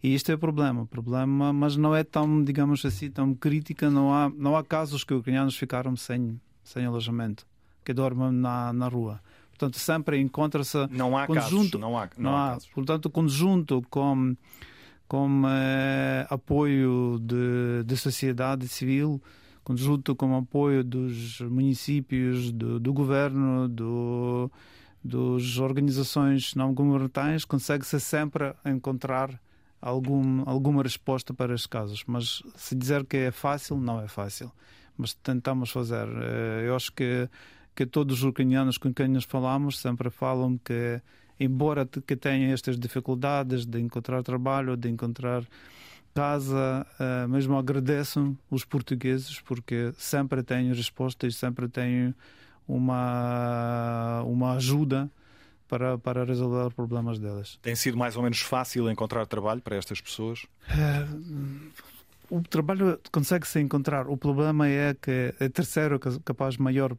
[SPEAKER 16] E isto é problema, problema, mas não é tão, digamos assim, tão crítica. Não há, não há casos que ucranianos ficaram sem, sem alojamento, que dormem na, na rua. Portanto, sempre encontra-se.
[SPEAKER 1] Não há
[SPEAKER 16] conjunto,
[SPEAKER 1] casos. Não há,
[SPEAKER 16] não, não há,
[SPEAKER 1] há.
[SPEAKER 16] Portanto, conjunto com com eh, apoio de sociedade civil, conjunto com apoio dos municípios, do, do governo, do, das organizações não governamentais, consegue-se sempre encontrar algum, alguma resposta para estes casos. Mas se dizer que é fácil, não é fácil. Mas tentamos fazer. Eh, eu acho que, que todos os ucranianos com quem nos falamos sempre falam que embora que tenha estas dificuldades de encontrar trabalho, de encontrar casa, uh, mesmo agradeçam os portugueses porque sempre têm respostas, sempre têm uma, uma ajuda para, para resolver os problemas delas.
[SPEAKER 1] Tem sido mais ou menos fácil encontrar trabalho para estas pessoas?
[SPEAKER 16] Uh, o trabalho consegue-se encontrar. O problema é que a terceira, capaz, maior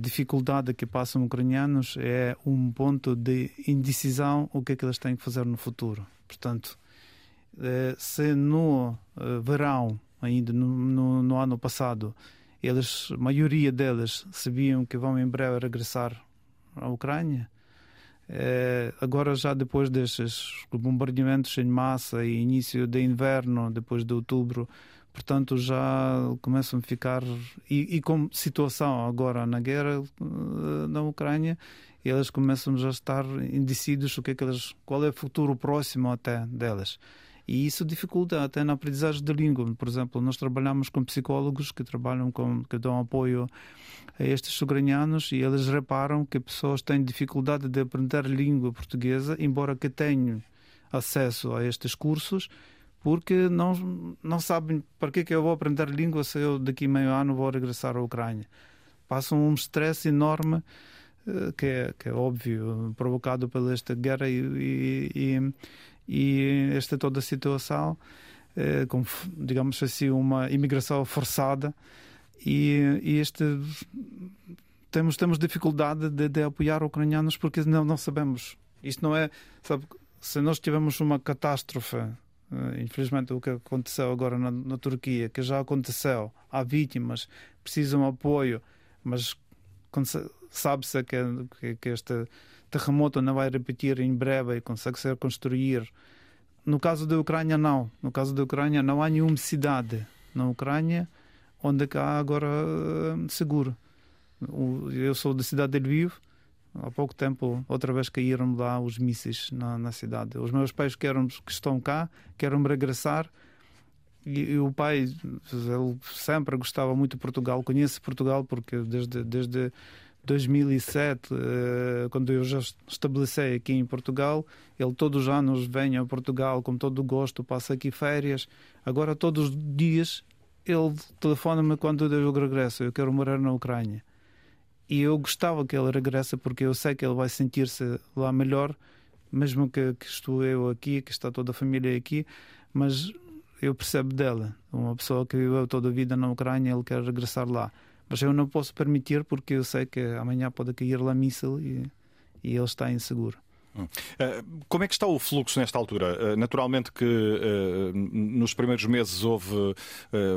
[SPEAKER 16] dificuldade que passam ucranianos é um ponto de indecisão o que é que eles têm que fazer no futuro. Portanto, eh, se no eh, verão, ainda no, no, no ano passado, eles, a maioria deles sabiam que vão em breve regressar à Ucrânia, agora, já depois destes bombardeamentos em massa e início de inverno, depois de outubro, portanto, já começam a ficar. E, e com situação agora na guerra uh, na Ucrânia, eles começam já a estar indecisos o que é que eles, qual é o futuro próximo até delas. E isso dificulta até na aprendizagem de língua. Por exemplo, nós trabalhamos com psicólogos que trabalham com, que dão apoio a estes ucranianos e eles reparam que pessoas têm dificuldade de aprender língua portuguesa, embora que tenham acesso a estes cursos porque não, não sabem para que, é que eu vou aprender língua se eu daqui meio ano vou regressar à Ucrânia. Passam um stress enorme eh, que é, que é óbvio, provocado pela esta guerra e, e, e, e esta toda a situação, eh, com, digamos assim, uma imigração forçada e, e este temos temos dificuldade de, de apoiar ucranianos porque não não sabemos. Isto não é sabe se nós tivermos uma catástrofe Uh, infelizmente, o que aconteceu agora na, na, Turquia, que já aconteceu, há vítimas, precisam de apoio, mas sabe-se que, que, que, este terremoto não vai repetir em breve e consegue ser construir. No caso da Ucrânia, não. No caso da Ucrânia, não há nenhuma cidade na Ucrânia onde há agora uh, seguro. Eu sou da cidade de Lviv, há pouco tempo, outra vez caíram lá os mísseis na, na cidade. Os meus pais que, eram, que estão cá querem regressar. E, e, o pai, ele sempre gostava muito de Portugal, conhece Portugal porque desde, desde 2007, eh, quando eu já estabeleci aqui em Portugal, ele todos os anos vem a Portugal com todo o gosto, passa aqui férias. Agora, todos os dias, ele telefona-me quando eu regresso. Eu quero morar na Ucrânia. E eu gostava que ele regresse porque eu sei que ele vai sentir-se lá melhor, mesmo que, que, estou eu aqui, que está toda a família aqui, mas eu percebo dela. Uma pessoa que viveu toda a vida na Ucrânia, ele quer regressar lá. Mas eu não posso permitir porque eu sei que amanhã pode cair lá míssil e, e ele está inseguro.
[SPEAKER 1] Hum. Eh, como é que está o fluxo nesta altura? Eh, naturalmente que eh, nos primeiros meses houve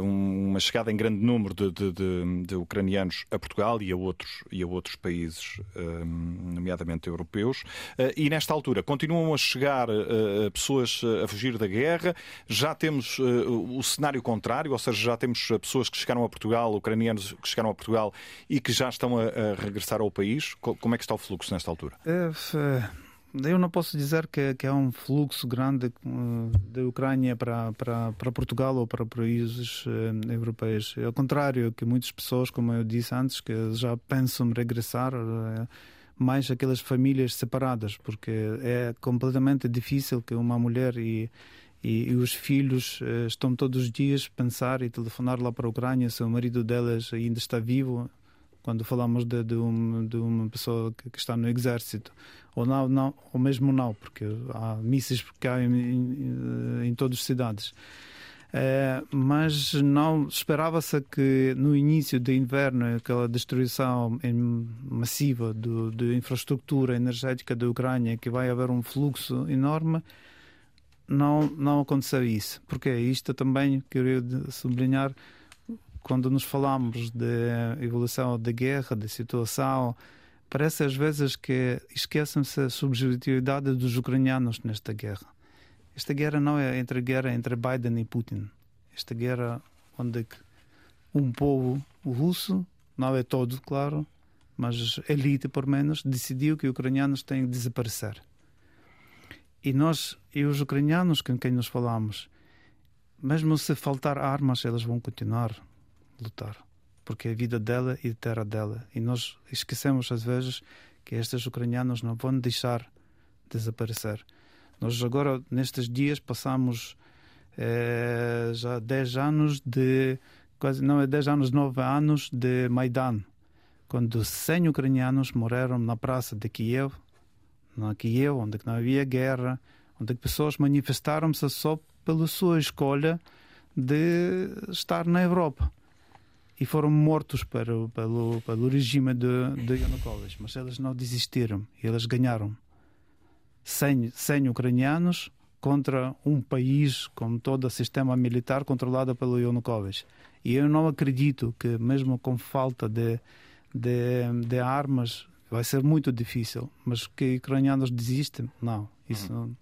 [SPEAKER 1] uma chegada em grande número de, de, de, de ucranianos a Portugal e a outros, e a outros países, nomeadamente europeus, e nesta altura continuam a chegar pessoas a fugir da guerra. Já temos o cenário contrário, ou seja, já temos pessoas que chegaram a Portugal, ucranianos que chegaram a Portugal e que já estão a, regressar ao país. Como é que está o fluxo nesta altura?
[SPEAKER 16] É, eu não posso dizer que, que há um fluxo grande uh, da Ucrânia para, para, para Portugal ou para países uh, europeus. Ao contrário, que muitas pessoas, como eu disse antes, que já pensam regressar, uh, mais aquelas famílias separadas, porque é completamente difícil que uma mulher e, e, e os filhos estão todos os dias pensar e telefonar lá para a Ucrânia se o marido delas ainda está vivo quando falamos de, de, um, de uma pessoa que, que, está no exército ou não, não ou mesmo não porque há mísseis que caem em, em, em todas as cidades. É, mas não esperava-se que no início do inverno aquela destruição massiva de infraestrutura energética da Ucrânia que vai haver um fluxo enorme não não aconteceu isso. Porque isto também queria sublinhar quando nos falamos de evolução da guerra, da situação, parece às vezes que esquecem-se a subjetividade dos ucranianos nesta guerra. Esta guerra não é entre guerra entre Biden e Putin. Esta guerra onde um povo russo, não é todo, claro, mas elite por menos, decidiu que os ucranianos têm que desaparecer. E nós e os ucranianos com quem nos falamos, mesmo se faltar armas, eles vão continuar lutar, porque é a vida dela e a terra dela. E nós esquecemos às vezes que estes ucranianos não vão deixar desaparecer. Nós agora, nestes dias, passamos é, já 10 anos de. Quase, não é 10 anos, 9 anos de Maidan, quando 100 ucranianos morreram na praça de Kiev, na Kiev, onde não havia guerra, onde pessoas manifestaram-se só pela sua escolha de estar na Europa e foram mortos pelo, pelo, pelo regime de, de Yanukovych. Mas eles não desistiram e eles ganharam 100, 100 ucranianos contra um país com todo o sistema militar controlado pelo Yanukovych. E eu não acredito que, mesmo com falta de, de, de armas, vai ser muito difícil. Mas que ucranianos desistem, não. Isso uhum.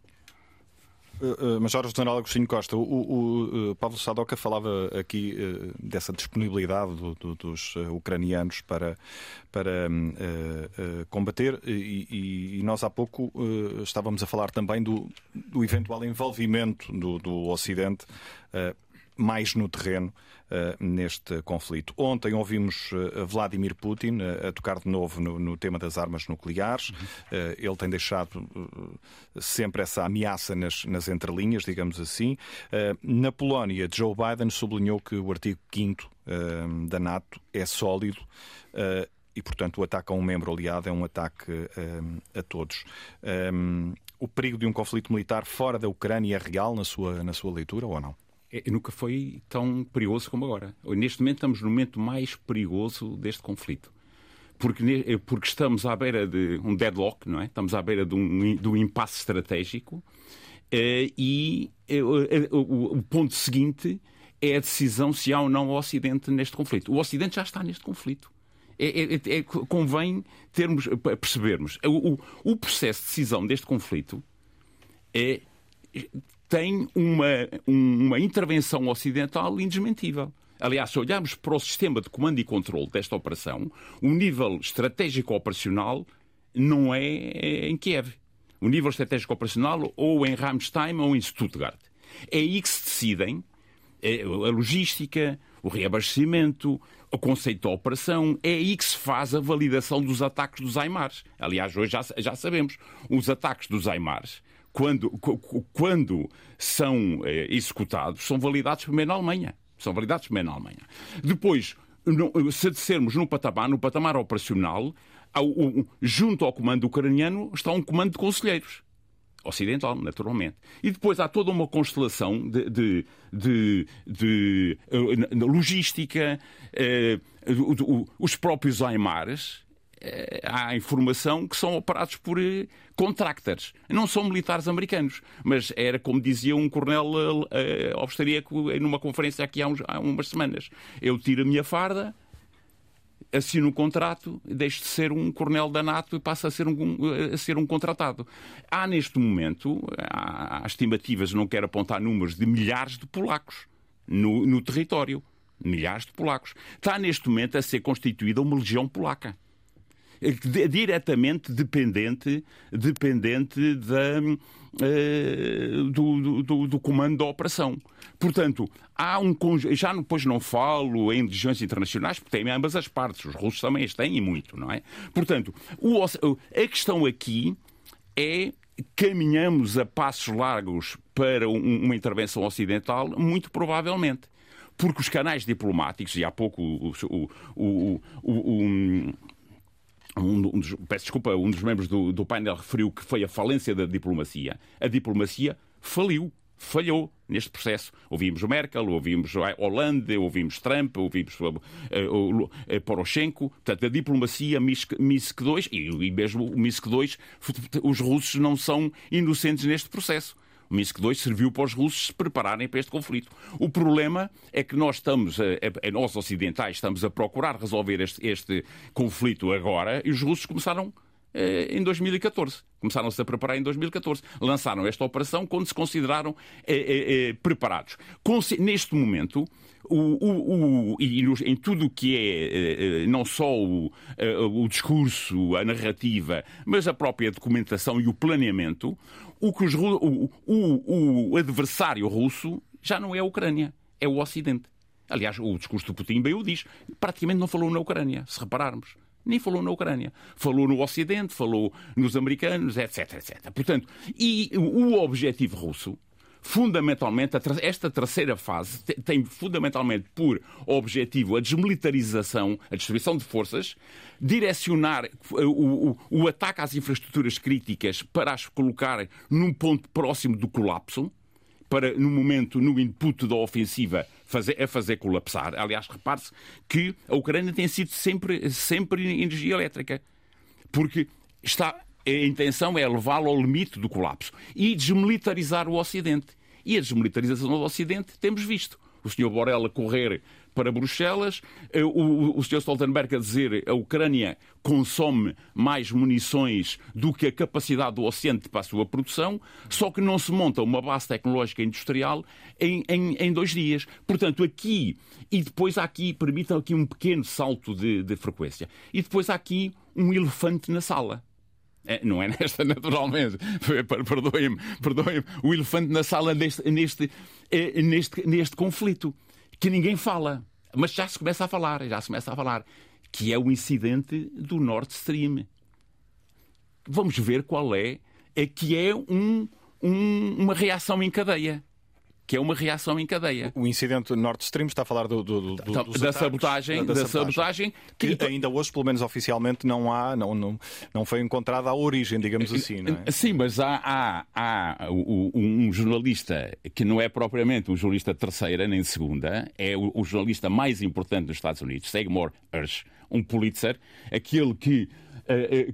[SPEAKER 1] Uh, Major General Agostinho Costa, o, o, o Pablo Sadoca falava aqui uh, dessa disponibilidade do, do, dos ucranianos para, para uh, combater e, e, nós há pouco estávamos a falar também do, do eventual envolvimento do, do Ocidente mais no terreno neste conflito. Ontem ouvimos Vladimir Putin a tocar de novo no, no tema das armas nucleares. Ele tem deixado sempre essa ameaça nas, nas entrelinhas, digamos assim. Na Polónia, Joe Biden sublinhou que o artigo 5 da NATO é sólido e, portanto, o ataque a um membro aliado é um ataque a todos. O perigo de um conflito militar fora da Ucrânia é real na sua, na sua leitura ou não?
[SPEAKER 12] É, nunca foi tão perigoso como agora. Neste momento estamos no momento mais perigoso deste conflito. Porque, eh, porque estamos à beira de um deadlock, não é? Estamos à beira de um, de um impasse estratégico eh, e eh, o, o ponto seguinte é a decisão se há ou não o Ocidente neste conflito. O Ocidente já está neste conflito é, é, é, convém termos, percebermos. O, o, o, processo de decisão deste conflito é, tem uma, uma intervenção ocidental indesmentível. Aliás, se olharmos para o sistema de comando e controle desta operação, o nível estratégico operacional não é em Kiev. O nível estratégico operacional ou em Ramstein ou em Stuttgart. É aí que se decidem é, a logística, o reabastecimento, o conceito da operação, é aí que se faz a validação dos ataques dos Aimars. Aliás, hoje já, já sabemos, os ataques dos Aimars, quando, quando são eh, executados, são validados primeiro na Alemanha. São validados primeiro na Alemanha. Depois, se dissermos no patamar, no patamar operacional, junto ao comando ucraniano está um comando de conselheiros ocidental, naturalmente. E depois há toda uma constelação de, de, de, de uh, logística, uh, os próprios Aimares. Uh, há informação que são operados por uh, contractors. Não são militares americanos, mas era como dizia um coronel uh, austríaco numa conferência aqui há, uns, há umas semanas. Eu tiro a minha farda, assina um contrato, deixa de ser um coronel da NATO e passa a ser um, a ser um contratado. Há neste momento, há, há estimativas, não quero apontar números, de milhares de polacos no, no território. Milhares de polacos. Está neste momento a ser constituída uma legião polaca diretamente dependente, dependente da, uh, do, do, do, comando da operação. Portanto, há um já depois não falo em legiões internacionais, porque tem ambas as partes, os russos também as têm e muito, não é? Portanto, o, a questão aqui é caminhamos a passos largos para uma intervenção ocidental, muito provavelmente porque os canais diplomáticos, e há pouco o, o, o, um, dos, peço desculpa, um dos membros do, do painel referiu que foi a falência da diplomacia. A diplomacia faliu falhou neste processo. Ouvimos Merkel, ouvimos Hollande, ouvimos Trump, ouvimos uh, uh, Poroshenko. Portanto, a diplomacia Minsk, Minsk II, e, mesmo o Minsk II, os russos não são inocentes neste processo. Minsk II serviu para os russos se prepararem para este conflito. O problema é que nós estamos, a, a, nós ocidentais, estamos a procurar resolver este, este conflito agora e os russos começaram eh, em 2014. Começaram-se a preparar em 2014. Lançaram esta operação quando se consideraram eh, eh, eh preparados. Neste momento, o, o, o, e em tudo o que é eh, não só o discurso, a narrativa, mas a própria documentação e o planeamento, o, que os, o, o, o adversário russo já não é a Ucrânia, é o Ocidente. Aliás, o discurso do Putin bem o diz. Praticamente não falou na Ucrânia, se repararmos. Nem falou na Ucrânia. Falou no Ocidente, falou nos americanos, etc, etc. Portanto, e o objetivo russo, fundamentalmente, esta terceira fase tem fundamentalmente por objetivo a desmilitarização, a distribuição de forças, direcionar o, o, o ataque às infraestruturas críticas para as colocar num ponto próximo do colapso, para, no momento, no input da ofensiva, fazer, a fazer colapsar. Aliás, repare-se que a Ucrânia tem sido sempre, sempre energia elétrica, porque está, a intenção é levá-lo ao limite do colapso e desmilitarizar o Ocidente. E a desmilitarização do Ocidente temos visto. O Sr. Borrell a correr para Bruxelas, eh, o, Sr. Stoltenberg a dizer a Ucrânia consome mais munições do que a capacidade do Ocidente para a sua produção, só que não se monta uma base tecnológica industrial em, em, em dois dias. Portanto, aqui, e depois há aqui, permitam aqui um pequeno salto de, de frequência, e depois há aqui um elefante na sala. É, não é nesta, [LAUGHS] naturalmente. Perdoem-me, perdoem-me. O elefante na sala neste, neste, é, neste, neste conflito. Que ninguém fala. Mas já se começa a falar, já se começa a falar. Que é o incidente do Nord Stream. Vamos ver qual é. É que é um, um, uma reação em cadeia que é uma reação em cadeia.
[SPEAKER 1] O incidente Nord Stream está a falar do, do, do
[SPEAKER 12] então, da, sabotagem, da, da, sabotagem,
[SPEAKER 1] que, que ainda hoje, pelo menos oficialmente, não há, não, não, não foi encontrada a origem, digamos assim. Não é?
[SPEAKER 12] Sim, mas há, há, há um jornalista que não é propriamente um jornalista terceira nem segunda, é o, o jornalista mais importante dos Estados Unidos, Seymour Hersh, um Pulitzer, aquele que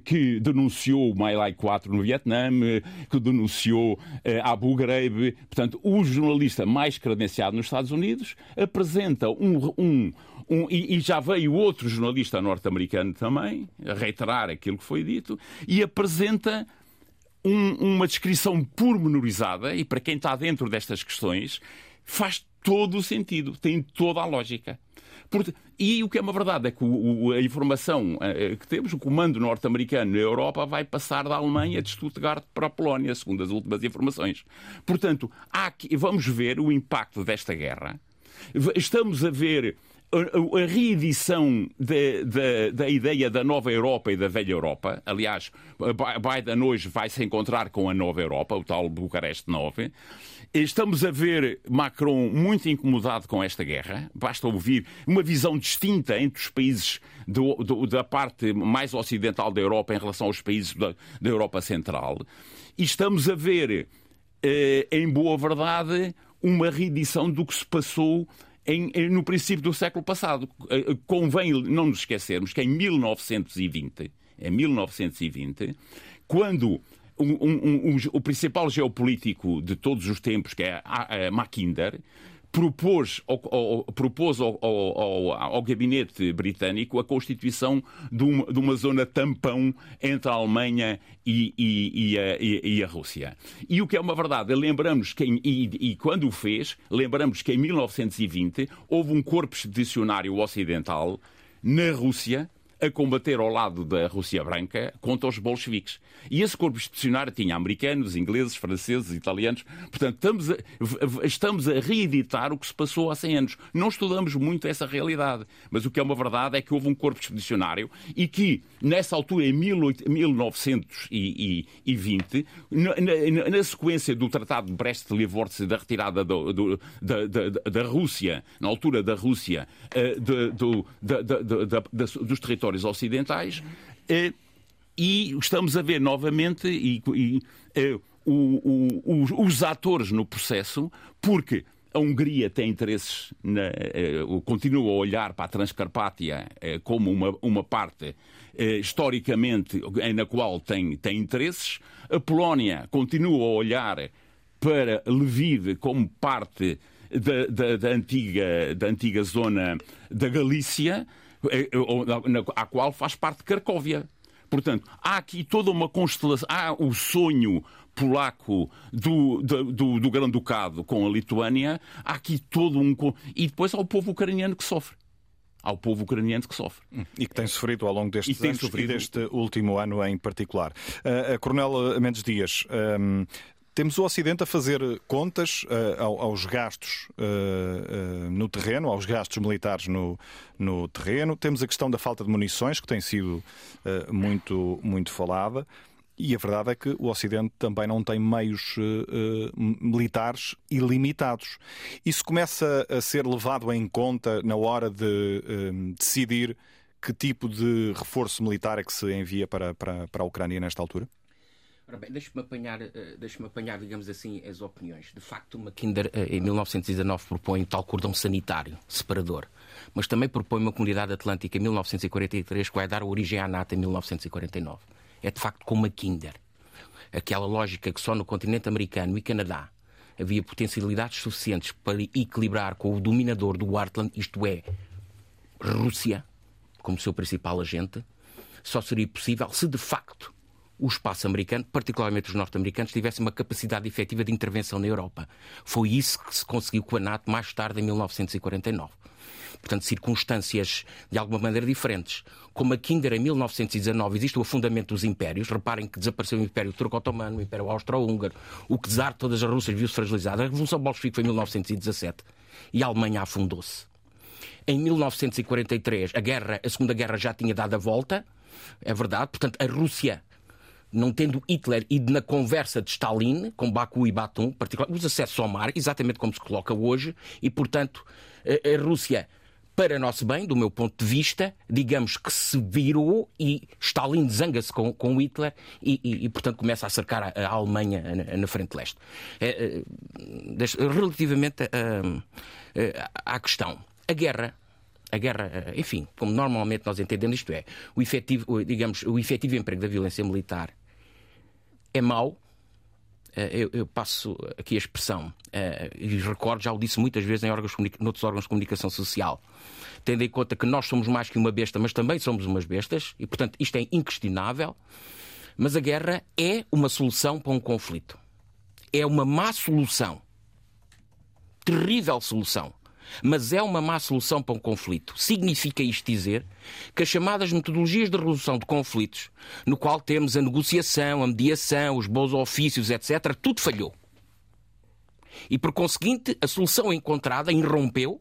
[SPEAKER 12] que denunciou o My Lai 4 no Vietnã, eh, que denunciou Abu Ghraib. Portanto, o jornalista mais credenciado nos Estados Unidos apresenta um, um um, e, e, já veio outro jornalista norte-americano também a reiterar aquilo que foi dito e apresenta um, uma descrição pormenorizada e para quem está dentro destas questões faz todo o sentido, tem toda a lógica. E o que é uma verdade é que a informação eh, que temos, o comando norte-americano na Europa vai passar da Alemanha de Stuttgart para a Polónia, segundo as últimas informações. Portanto, vamos ver o impacto desta guerra. Estamos a ver a, reedição da ideia da nova Europa e da velha Europa. Aliás, Biden hoje vai se encontrar com a nova Europa, o tal Bucareste 9. Estamos a ver Macron muito incomodado com esta guerra. Basta ouvir uma visão distinta entre os países do, do, da parte mais ocidental da Europa em relação aos países da, da Europa Central. E estamos a ver, eh, em boa verdade, uma reedição do que se passou em, no princípio do século passado. Eh, convém não nos esquecermos que em 1920, em 1920, quando um, um, um, o principal geopolítico de todos os tempos, que é Mackinder, propôs, ao, propôs ao, ao, ao, gabinete britânico a constituição de uma, de uma zona tampão entre a Alemanha e, e, e, a, e, a, Rússia. E o que é uma verdade, lembramos que, e, quando o fez, lembramos que em 1920 houve um corpo expedicionário ocidental na Rússia a combater ao lado da Rússia Branca contra os bolcheviques. E esse corpo expedicionário tinha americanos, ingleses, franceses, italianos. Portanto, estamos a, estamos a reeditar o que se passou há 100 anos. Não estudamos muito essa realidade. Mas o que é uma verdade é que houve um corpo expedicionário e que, nessa altura, em 1920, na, na, na sequência do Tratado de Brest-Litovsk, da retirada do, do, da, da, da, Rússia, na altura da Rússia, uh, do, dos territórios territórios ocidentais eh, e estamos a ver novamente e, e, eh, o, o, os atores no processo, porque a Hungria tem interesses, na, eh, continua a olhar para a Transcarpátia como uma, uma parte historicamente na qual tem, tem interesses, a Polónia continua a olhar para Lviv como parte da, da, da, antiga, da antiga zona da Galícia é, à qual faz parte Cracóvia. Portanto, há aqui toda uma constelação, há o sonho polaco do, do, do, do Grão-Ducado com a Lituânia, há aqui todo um. E depois há o povo ucraniano que sofre ao povo ucraniano que sofre.
[SPEAKER 1] E que tem sofrido ao longo destes anos sofrido... e deste último ano em particular. Uh, Coronel Mendes Dias, um, temos o Ocidente a fazer contas uh, aos gastos uh, uh, no terreno, aos gastos militares no, no terreno. Temos a questão da falta de munições, que tem sido muito, muito falada. E a verdade é que o Ocidente também não tem meios militares ilimitados. Isso começa a ser levado em conta na hora de decidir que tipo de reforço militar é que se envia para, para, para a Ucrânia nesta altura?
[SPEAKER 13] Ora bem, deixe-me apanhar, uh, deixe apanhar, digamos assim, as opiniões. De facto, Mackinder, uh, em 1919, propõe tal cordão sanitário separador, mas também propõe uma comunidade atlântica em 1943 que vai dar origem à NATO em 1949. É de facto com Mackinder. Aquela lógica que só no continente americano e Canadá havia potencialidades suficientes para equilibrar com o dominador do Heartland, isto é, Rússia, como seu principal agente, só seria possível se de facto o espaço americano, particularmente os norte-americanos, tivessem uma capacidade efetiva de intervenção na Europa. Foi isso que se conseguiu com a NATO mais tarde, em 1949. Portanto, circunstâncias de alguma maneira diferentes. Como aqui ainda em 1919 existe o afundamento dos impérios, reparem que desapareceu o Império Turco-Otomano, o Império Austro-Húngaro, o czar de todas as Rússias viu-se fragilizado. A Revolução Bolchevique foi em 1917 e a Alemanha afundou-se. Em 1943, a guerra, a Segunda Guerra já tinha dado a volta, é verdade. Portanto, a Rússia não tendo Hitler ido na conversa de Stalin com Baku e Batum, particular, os acessos ao mar, exatamente como se coloca hoje, e portanto a, Rússia, para nosso bem, do meu ponto de vista, digamos que se virou e Stalin zanga-se com, com Hitler e, e, e, portanto começa a cercar a, a Alemanha na, na, frente leste. É, é, relativamente à questão, a guerra a guerra, enfim, como normalmente nós entendemos isto é, o efetivo, digamos, o efetivo emprego da violência militar é mau. Eh, eu, eu passo aqui a expressão, eh, e recordo, já o disse muitas vezes em órgãos, noutros órgãos de comunicação social, tendo em conta que nós somos mais que uma besta, mas também somos umas bestas, e portanto isto é inquestionável. Mas a guerra é uma solução para um conflito. É uma má solução. Terrível solução mas é uma má solução para um conflito. Significa isto dizer que as chamadas metodologias de resolução de conflitos, no qual temos a negociação, a mediação, os bons ofícios, etc., tudo falhou. E por conseguinte, a solução encontrada, irrompeu,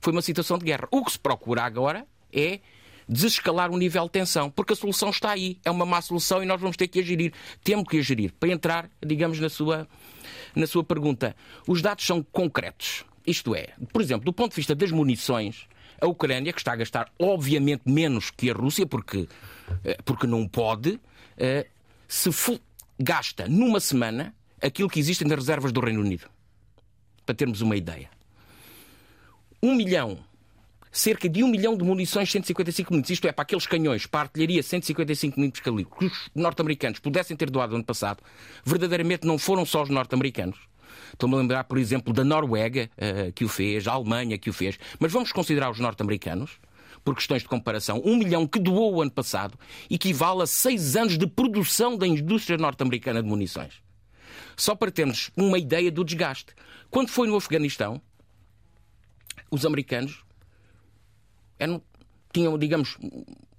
[SPEAKER 13] foi uma situação de guerra. O que se procura agora é desescalar o nível de tensão, porque a solução está aí. É uma má solução e nós vamos ter que agir. Temos que agir. Para entrar, digamos, na sua, na sua pergunta, os dados são concretos. Isto é, por exemplo, do ponto de vista das munições, a Ucrânia, que está a gastar obviamente menos que a Rússia, porque, eh, porque não pode, eh, se gasta numa semana aquilo que existe nas reservas do Reino Unido. Para termos uma ideia. Um milhão, cerca de um milhão de munições 155 mm, isto é, para aqueles canhões, para a artilharia 155 mm calibre, que os norte-americanos pudessem ter doado no ano passado, verdadeiramente não foram só os norte-americanos Estou-me a lembrar, por exemplo, da Noruega, uh, que o fez, a Alemanha, que o fez. Mas vamos considerar os norte-americanos, por questões de comparação. Um milhão que doou o ano passado equivale a seis anos de produção da indústria norte-americana de munições. Só para termos uma ideia do desgaste. Quando foi no Afeganistão, os americanos eram, tinham, digamos,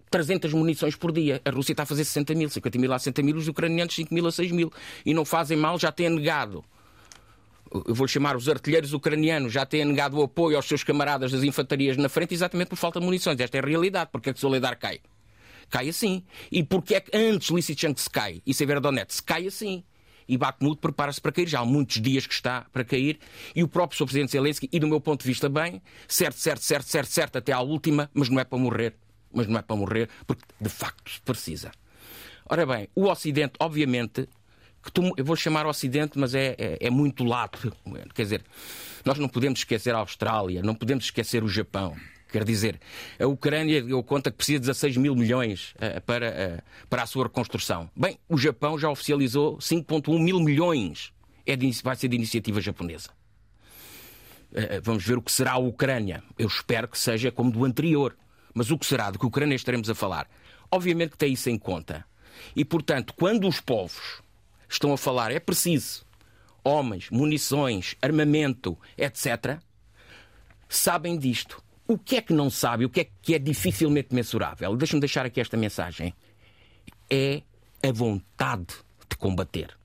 [SPEAKER 13] 300 munições por dia. A Rússia está a fazer 60 mil, 50 mil a 60 mil, os ucranianos 5 mil a 6 mil. E não fazem mal, já têm negado eu vou chamar os artilheiros ucranianos, já têm negado o apoio aos seus camaradas das infantarias na frente exatamente por falta de munições. Esta é a realidade. Porque é que Soledar cai? Cai assim. E porque é que antes Lysychansk cai e Severodonetsk cai assim? E Bakhmut prepara-se para cair. Já há muitos dias que está para cair. E o próprio Sr. Presidente Zelensky, e do meu ponto de vista bem, certo, certo, certo, certo, certo, até à última, mas não é para morrer. Mas não é para morrer, porque de facto precisa. Ora bem, o Ocidente, obviamente, que eu vou chamar o Ocidente, mas é, é, é, muito lato. Quer dizer, nós não podemos esquecer a Austrália, não podemos esquecer o Japão. Quer dizer, a Ucrânia eu conta que precisa de 16 mil milhões uh, para, uh, para a sua reconstrução. Bem, o Japão já oficializou 5,1 mil milhões. É de, vai ser de iniciativa japonesa. Uh, vamos ver o que será a Ucrânia. Eu espero que seja como do anterior. Mas o que será? De que Ucrânia estaremos a falar? Obviamente que tem isso em conta. E, portanto, quando os povos estão a falar é preciso homens, munições, armamento, etc., sabem disto. O que é que não sabe? O que é que é dificilmente mensurável? Deixa-me deixar aqui esta mensagem. É a vontade de combater.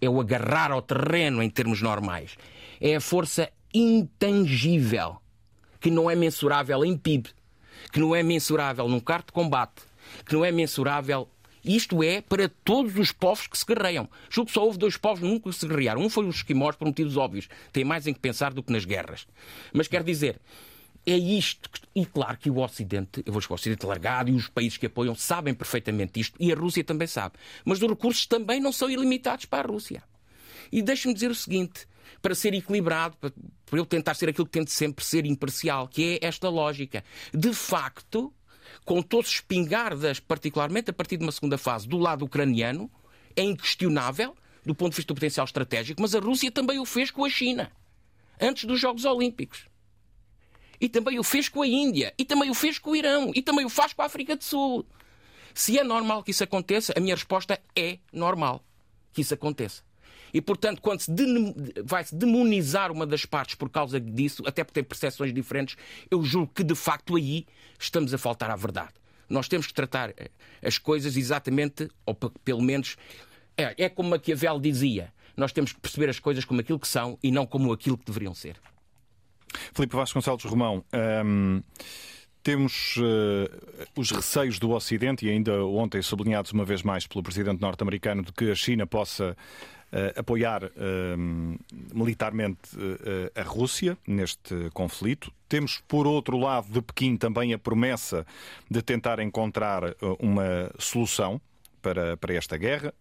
[SPEAKER 13] É o agarrar ao terreno em termos normais. É a força intangível que não é mensurável em PIB, que não é mensurável num carro de combate, que não é mensurável isto é para todos os povos que se guerreiam. Julgo que só houve dois povos nunca se guerrearam. Um foi os esquimós, por motivos óbvios. Tem mais em que pensar do que nas guerras. Mas quer dizer, é isto. E claro que o Ocidente, eu vou dizer, o Ocidente largado e os países que apoiam sabem perfeitamente isto. E a Rússia também sabe. Mas os recursos também não são ilimitados para a Rússia. E deixe-me dizer o seguinte para ser equilibrado, para eu tentar ser aquilo que tento sempre ser imparcial, que é esta lógica. De facto, os espingardas, particularmente a partir de uma segunda fase, do lado ucraniano, é inquestionável do ponto de vista do potencial estratégico, mas a Rússia também o fez com a China, antes dos Jogos Olímpicos. E também o fez com a Índia, e também o fez com o Irão, e também o faz com a África do Sul. Se é normal que isso aconteça, a minha resposta é normal que isso aconteça. E, portanto, quando se vai-se demonizar uma das partes por causa disso, até porque tem percepções diferentes, eu julgo que, de facto, aí estamos a faltar à verdade. Nós temos que tratar eh, as coisas exatamente, ou pelo menos, é, é como Maquiavel dizia, nós temos que perceber as coisas como aquilo que são e não como aquilo que deveriam ser.
[SPEAKER 1] Filipe Vasconcelos Romão, hum, temos uh, os receios do Ocidente, e ainda ontem sublinhados uma vez mais pelo presidente norte-americano, de que a China possa apoiar uh, militarmente a Rússia neste conflito. Temos, por outro lado, de Pequim também a promessa de tentar encontrar uma solução para, para esta guerra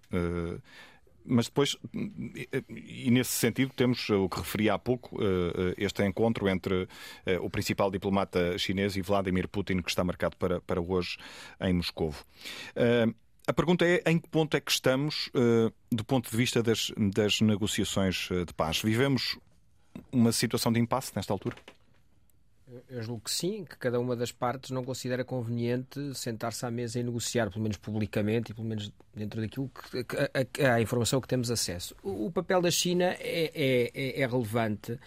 [SPEAKER 1] mas depois, e nesse sentido, temos o que referi há pouco, eh, este encontro entre eh, o principal diplomata chinês e Vladimir Putin, que está marcado para, para hoje em Moscou. Eh, a pergunta é em que ponto é que estamos do ponto de vista das, das negociações de paz? Vivemos uma situação de impasse nesta altura?
[SPEAKER 14] Eu julgo que sim, que cada uma das partes não considera conveniente sentar-se à mesa e negociar, pelo menos publicamente e pelo menos dentro daquilo que, que a, a, informação que temos acesso. O, o papel da China é, é, é, é relevante.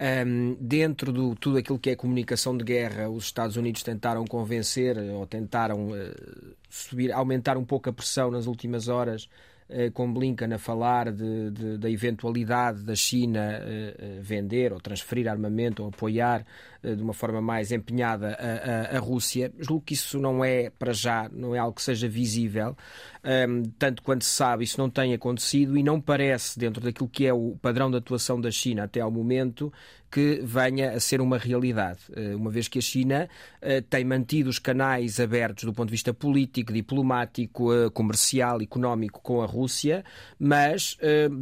[SPEAKER 14] Um, dentro de tudo aquilo que é comunicação de guerra, os Estados Unidos tentaram convencer ou tentaram uh, subir, aumentar um pouco a pressão nas últimas horas eh, com Blinken a falar de, de, da eventualidade da China eh, eh, vender ou transferir armamento ou apoiar de uma forma mais empenhada a, a, a, Rússia. Julgo que isso não é, para já, não é algo que seja visível. Um, tanto quanto se sabe, isso não tem acontecido e não parece, dentro daquilo que é o padrão de atuação da China até ao momento, que venha a ser uma realidade, eh, uma vez que a China eh, tem mantido os canais abertos do ponto de vista político, diplomático, eh, comercial, económico com a Rússia, mas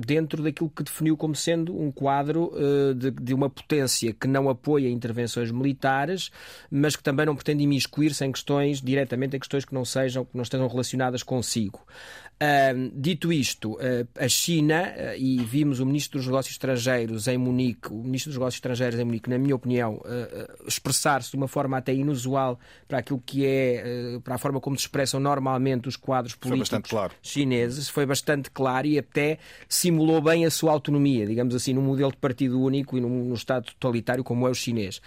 [SPEAKER 14] dentro daquilo que definiu como sendo um quadro de uma potência que não apoia intervenções militares, mas que também não pretende imiscuir-se em questões, diretamente em questões que não sejam, que não estejam relacionadas consigo. Uh, dito isto, uh, a China, uh, e vimos o Ministro dos Negócios Estrangeiros em Munique, o Ministro dos Negócios Estrangeiros em Munique, na minha opinião, expressar-se de uma forma até inusual para aquilo que é, para a forma como se expressam normalmente os quadros políticos foi
[SPEAKER 1] claro.
[SPEAKER 14] chineses, foi bastante claro e até simulou bem a sua autonomia, digamos assim, num modelo de partido único e num, num Estado totalitário como é o chinês.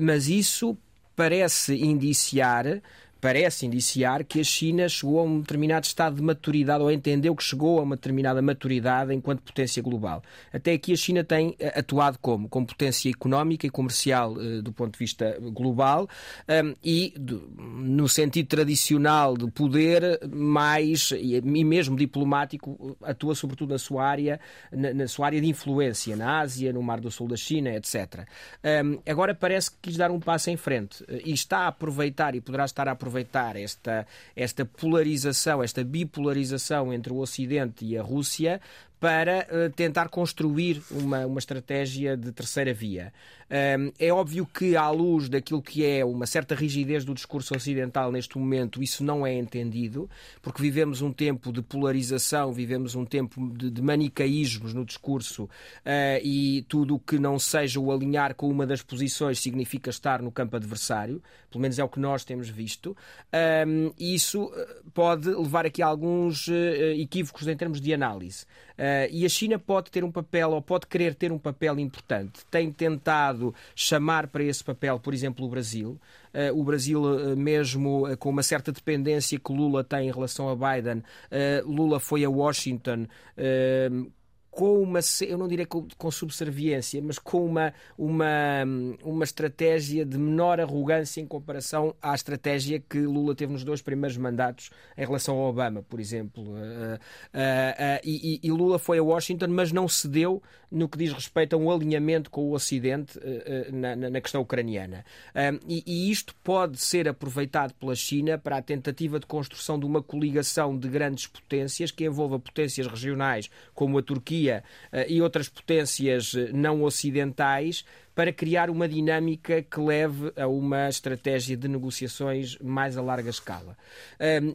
[SPEAKER 14] mas isso parece indiciar parece indiciar que a China chegou a um determinado estado de maturidade ou entendeu que chegou a uma determinada maturidade enquanto potência global. Até aqui a China tem eh, atuado como? Como potência económica e comercial eh, do ponto de vista global um, e no sentido tradicional de poder mais e mesmo diplomático atua sobretudo na sua área na, sua área de influência na Ásia, no Mar do Sul da China, etc. Um, agora parece que quis dar um passo em frente eh, e está a aproveitar e poderá estar a aproveitar aproveitar esta, esta polarização, esta bipolarização entre o Ocidente e a Rússia para uh, tentar construir uma, uma estratégia de terceira via. Um, é óbvio que, à luz daquilo que é uma certa rigidez do discurso ocidental neste momento, isso não é entendido, porque vivemos um tempo de polarização, vivemos um tempo de, de manicaísmos no discurso uh, e tudo o que não seja o alinhar com uma das posições significa estar no campo adversário, pelo menos é o que nós temos visto, um, isso pode levar aqui a alguns uh, equívocos em termos de análise. Uh, e a China pode ter um papel, ou pode querer ter um papel importante. Tem tentado chamar para esse papel, por exemplo, o Brasil. Uh, o Brasil, uh, mesmo com uma certa dependência que Lula tem em relação a Biden, Lula foi a Washington com uma, eu não diria com, com subserviência, mas com uma, uma, uma estratégia de menor arrogância em comparação à estratégia que Lula teve nos dois primeiros mandatos em relação ao Obama, por exemplo. Uh, uh, uh, e, e, Lula foi a Washington, mas não cedeu no que diz respeito a um alinhamento com o Ocidente na, na, questão ucraniana. E, e, isto pode ser aproveitado pela China para a tentativa de construção de uma coligação de grandes potências que envolva potências regionais como a Turquia Turquia eh, e outras potências eh, não ocidentais para criar uma dinâmica que leve a uma estratégia de negociações mais a larga escala.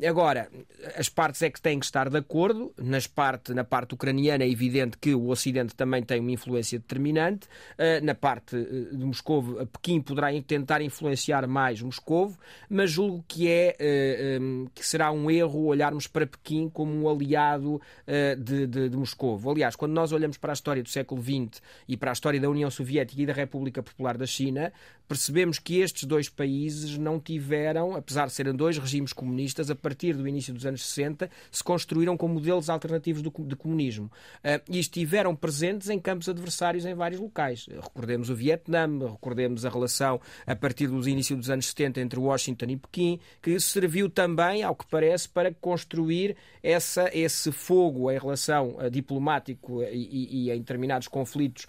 [SPEAKER 14] Agora, as partes é que têm que estar de acordo. Nas parte, na parte ucraniana é evidente que o Ocidente também tem uma influência determinante. Ah, na parte eh, de Moscou, Pequim poderá tentar influenciar mais Moscou, mas julgo que é eh, que será um erro olharmos para Pequim como um aliado eh, de, de, de Moscou. Aliás, quando nós olhamos para a história do século XX e para a história da União Soviética e da República Popular da China, percebemos que estes dois países não tiveram, apesar de serem dois regimes comunistas, a partir do início dos anos 60, se construíram como modelos alternativos de comunismo. Uh, e estiveram presentes em campos adversários em vários locais. Recordemos o Vietnã, recordemos a relação a partir do início dos anos 70 entre Washington e Pequim, que serviu também, ao que parece, para construir essa, esse fogo em relação uh, diplomático e, e, e, em determinados conflitos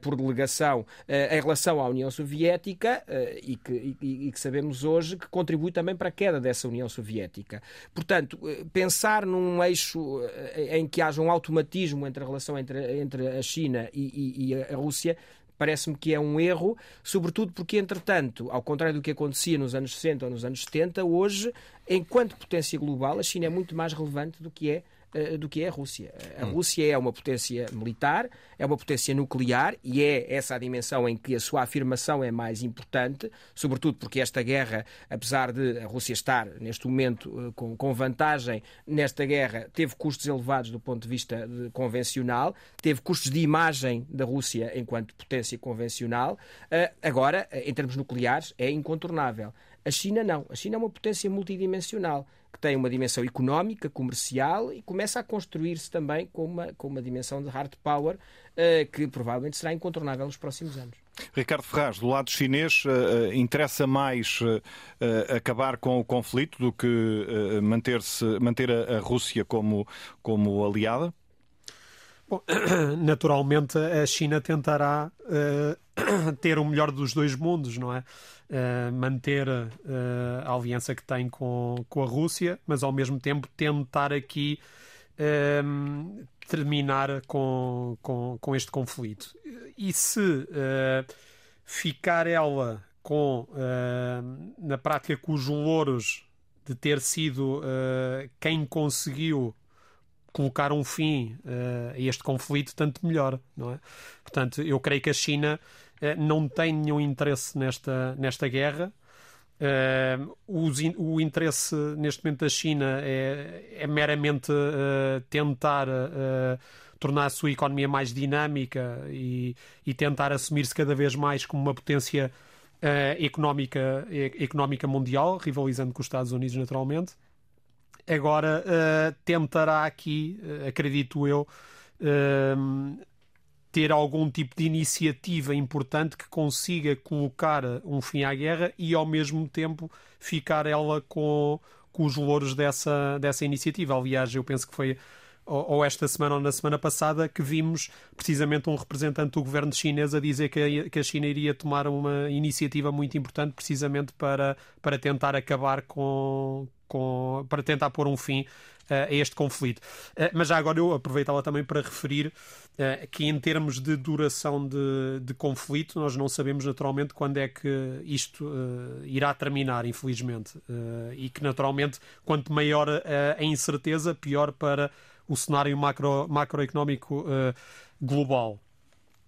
[SPEAKER 14] por delegação em relação à União Soviética Soviética eh, e que, e, e que sabemos hoje que contribui também para a queda dessa União Soviética. Portanto, eh, pensar num eixo eh, em que haja um automatismo entre a relação entre, entre a China e, e a Rússia parece-me que é um erro, sobretudo porque, entretanto, ao contrário do que acontecia nos anos 60 ou nos anos 70, hoje, enquanto potência global, a China é muito mais relevante do que é do que é a Rússia. A hum. Rússia é uma potência militar, é uma potência nuclear e é essa a dimensão em que a sua afirmação é mais importante, sobretudo porque esta guerra, apesar de a Rússia estar neste momento eh, com, vantagem nesta guerra, teve custos elevados do ponto de vista de, convencional, teve custos de imagem da Rússia enquanto potência convencional. Agora, em termos nucleares, é incontornável. A China não. A China é uma potência multidimensional que tem uma dimensão económica, comercial e começa a construir-se também com uma, com uma dimensão de hard power uh, que provavelmente será incontornável nos próximos anos.
[SPEAKER 1] Ricardo Ferraz, do lado chinês, uh, interessa mais uh, acabar com o conflito do que manter, manter a, a Rússia como, como aliada? [COUGHS]
[SPEAKER 15] Naturalmente a China tentará [COUGHS] ter o melhor dos dois mundos, não é? uh, manter uh, a aliança que tem com, com a Rússia, mas ao mesmo tempo tentar aqui uh, terminar com, com, com, este conflito. E se ficar ela com, na prática, com os louros de ter sido quem conseguiu colocar um fim uh, a este conflito, tanto melhor, não é? Portanto, eu creio que a China uh, não tem nenhum interesse nesta, nesta guerra. Uh, o, interesse neste momento da China é, é meramente tentar tornar a sua economia mais dinâmica e, e tentar assumir-se cada vez mais como uma potência económica, económica mundial, rivalizando com os Estados Unidos, naturalmente. Agora uh, tentará aqui, uh, acredito eu, uh, ter algum tipo de iniciativa importante que consiga colocar um fim à guerra e ao mesmo tempo ficar ela com, com os louros dessa, dessa iniciativa. Aliás, eu penso que foi ou esta semana ou na semana passada, que vimos precisamente um representante do governo chinês a dizer que a, China iria tomar uma iniciativa muito importante precisamente para, para tentar acabar com, com, para tentar pôr um fim uh, a este conflito. Uh, mas já agora eu aproveitava também para referir uh, que, em termos de duração de, de, conflito, nós não sabemos naturalmente quando é que isto irá terminar, infelizmente. e que, naturalmente, quanto maior a incerteza, pior para o cenário macro, macroeconómico global.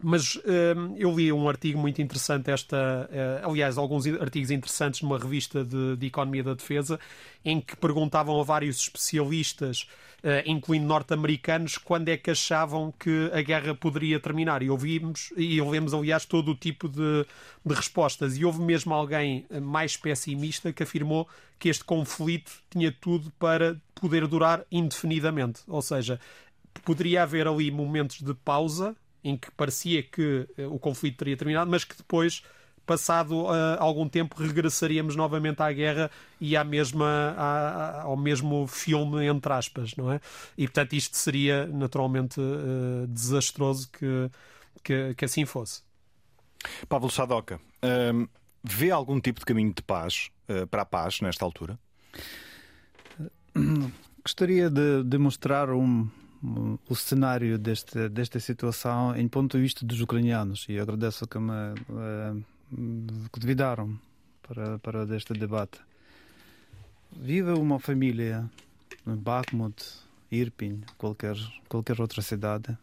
[SPEAKER 15] Mas hum, eu li um artigo muito interessante, esta, uh, aliás, alguns artigos interessantes numa revista de, de, Economia da Defesa, em que perguntavam a vários especialistas, uh, incluindo norte-americanos, quando é que achavam que a guerra poderia terminar. E ouvimos, e ouvimos, aliás, todo o tipo de, de respostas. E houve mesmo alguém mais pessimista que afirmou que este conflito tinha tudo para poder durar indefinidamente. Ou seja, poderia haver ali momentos de pausa em que parecia que uh, o conflito teria terminado, mas que depois, passado uh, algum tempo, regressaríamos novamente à guerra e à mesma, à, ao mesmo filme, entre aspas, não é? E portanto, isto seria naturalmente uh, desastroso que, que, que, assim fosse.
[SPEAKER 1] Pablo Sadoca, ehm, vê algum tipo de caminho de paz para a paz nesta altura?
[SPEAKER 16] Gostaria de, de mostrar um, o cenário deste, desta situação em ponto de vista dos ucranianos e agradeço que me convidaram para, para este debate. Vive uma família em Bakhmut, Irpin, qualquer, qualquer outra cidade.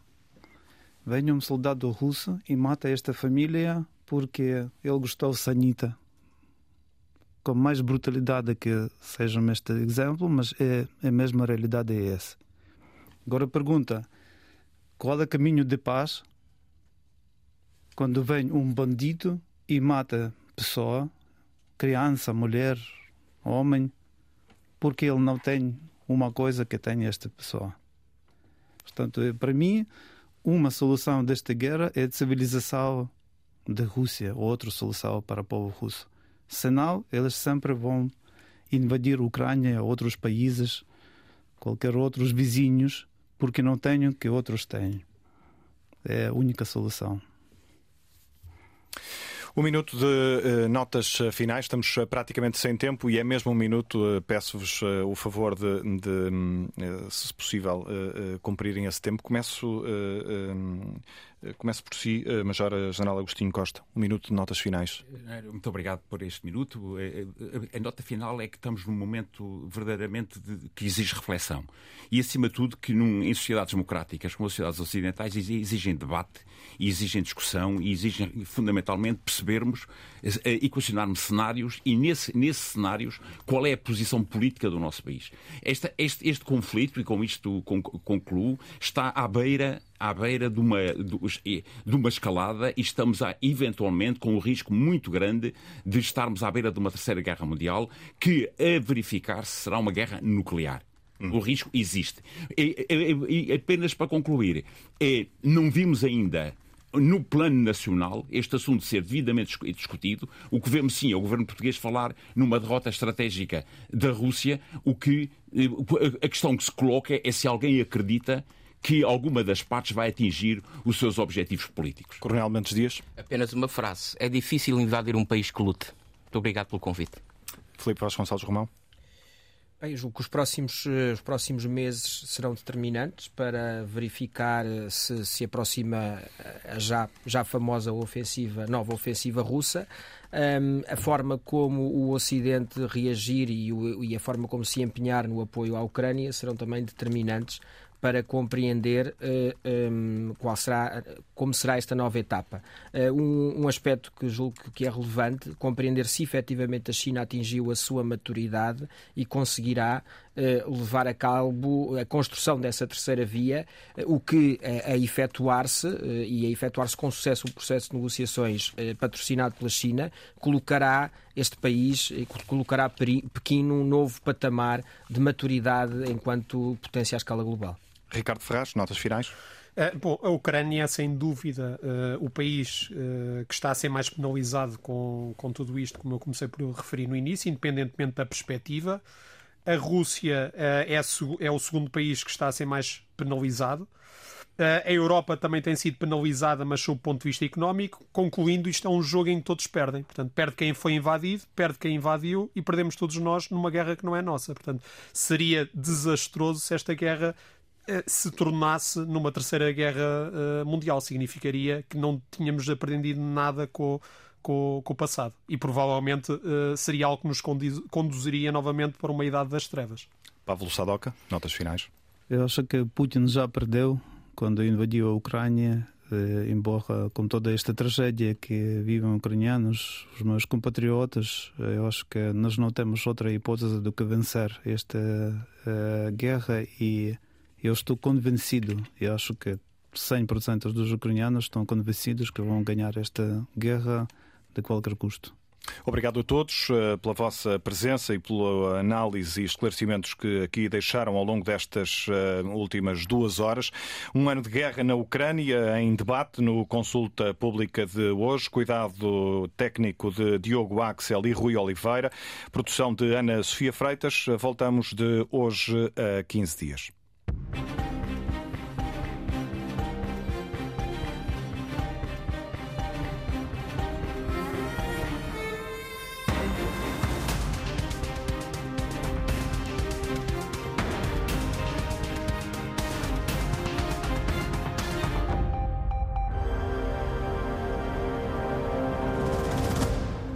[SPEAKER 16] Vem um soldado russo e mata esta família porque ele gostou sanita. Com mais brutalidade que seja este exemplo, mas é, é a realidade é essa. Agora pergunta: qual é o caminho de paz quando vem um bandido e mata pessoa, criança, mulher, homem, porque ele não tem uma coisa que tem esta pessoa? Portanto, para mim, uma solução desta guerra é a civilização da Rússia, outra solução para o povo russo. Senão, eles sempre vão invadir a Ucrânia, outros países, qualquer outros vizinhos, porque não têm o que outros têm. É a única solução.
[SPEAKER 1] Um minuto de uh, notas finais, estamos uh, praticamente sem tempo e é mesmo um minuto. Uh, Peço-vos o favor de, de se possível, cumprirem esse tempo. Começo, começo por si, Major General Agostinho Costa. Um minuto de notas finais.
[SPEAKER 12] Muito obrigado por este minuto. A nota final é que estamos num momento verdadeiramente de, que exige reflexão. E, acima de tudo, que num, em sociedades democráticas, como as sociedades ocidentais, exigem debate, exigem discussão e exigem, fundamentalmente, perceber percebermos, eh, equacionarmos cenários e, nesse, nesses cenários, qual é a posição política do nosso país. Esta, este, este conflito, e com isto concluo, está à beira à beira de uma, de uma escalada e estamos a, eventualmente com um risco muito grande de estarmos à beira de uma terceira guerra mundial que, a verificar-se, será uma guerra nuclear. O risco existe. E, e, e, apenas para concluir, é, não vimos ainda no plano nacional, este assunto ser devidamente discutido. O que vemos, sim, é o governo português falar numa derrota estratégica da Rússia. O que, eh, a questão que se coloca é se alguém acredita que alguma das partes vai atingir os seus objetivos políticos.
[SPEAKER 1] Coronel Mendes Dias.
[SPEAKER 13] Apenas uma frase. É difícil invadir um país que lute. Muito obrigado pelo convite.
[SPEAKER 1] Filipe Vasconcelos Romão.
[SPEAKER 14] Bem, julgo que os próximos, eh, os próximos meses serão determinantes para verificar eh, se se aproxima eh, a já, já famosa ofensiva, nova ofensiva russa. Um, a forma como o Ocidente reagir e, o, e a forma como se empenhar no apoio à Ucrânia serão também determinantes para compreender uh, eh, um, ehm, qual será, como será esta nova etapa. Uh, um, um, aspecto que julgo que é relevante, compreender se efetivamente a China atingiu a sua maturidade e conseguirá uh, levar a cabo a construção dessa terceira via, o que a efetuar-se e a efetuar-se com sucesso o processo de negociações patrocinado pela China, colocará este país, colocará Pequim num novo patamar de maturidade enquanto potência à escala global.
[SPEAKER 1] Ricardo Ferraz, notas finais.
[SPEAKER 15] Uh, bom, a Ucrânia é sem dúvida uh, o país uh, que está a ser mais penalizado com, com tudo isto, como eu comecei por referir no início, independentemente da perspectiva. A Rússia é, é, o segundo país que está a ser mais penalizado. a Europa também tem sido penalizada, mas sob o ponto de vista económico. Concluindo, isto é um jogo em que todos perdem. Portanto, perde quem foi invadido, perde quem invadiu e perdemos todos nós numa guerra que não é nossa. Portanto, seria desastroso se esta guerra se tornasse numa terceira guerra uh, mundial. Significaria que não tínhamos aprendido nada com, com, com o passado. E provavelmente uh, seria algo que nos conduziria novamente para uma idade das trevas.
[SPEAKER 1] Pablo Sadoca, notas finais.
[SPEAKER 16] Eu acho que Putin já perdeu quando invadiu a Ucrânia. embora com toda esta tragédia que vivem ucranianos, os meus compatriotas, eu acho que nós não temos outra hipótese do que vencer esta guerra e eu estou convencido, e acho que 100% dos ucranianos estão convencidos que vão ganhar esta guerra de qualquer custo.
[SPEAKER 1] Obrigado a todos eh, pela vossa presença e pela análise e esclarecimentos que aqui deixaram ao longo destas eh, últimas duas horas. Um ano de guerra na Ucrânia em debate no Consulta Pública de hoje. Cuidado técnico de Diogo Axel e Rui Oliveira. Produção de Ana Sofia Freitas. Voltamos de hoje a 15 dias. Thank you.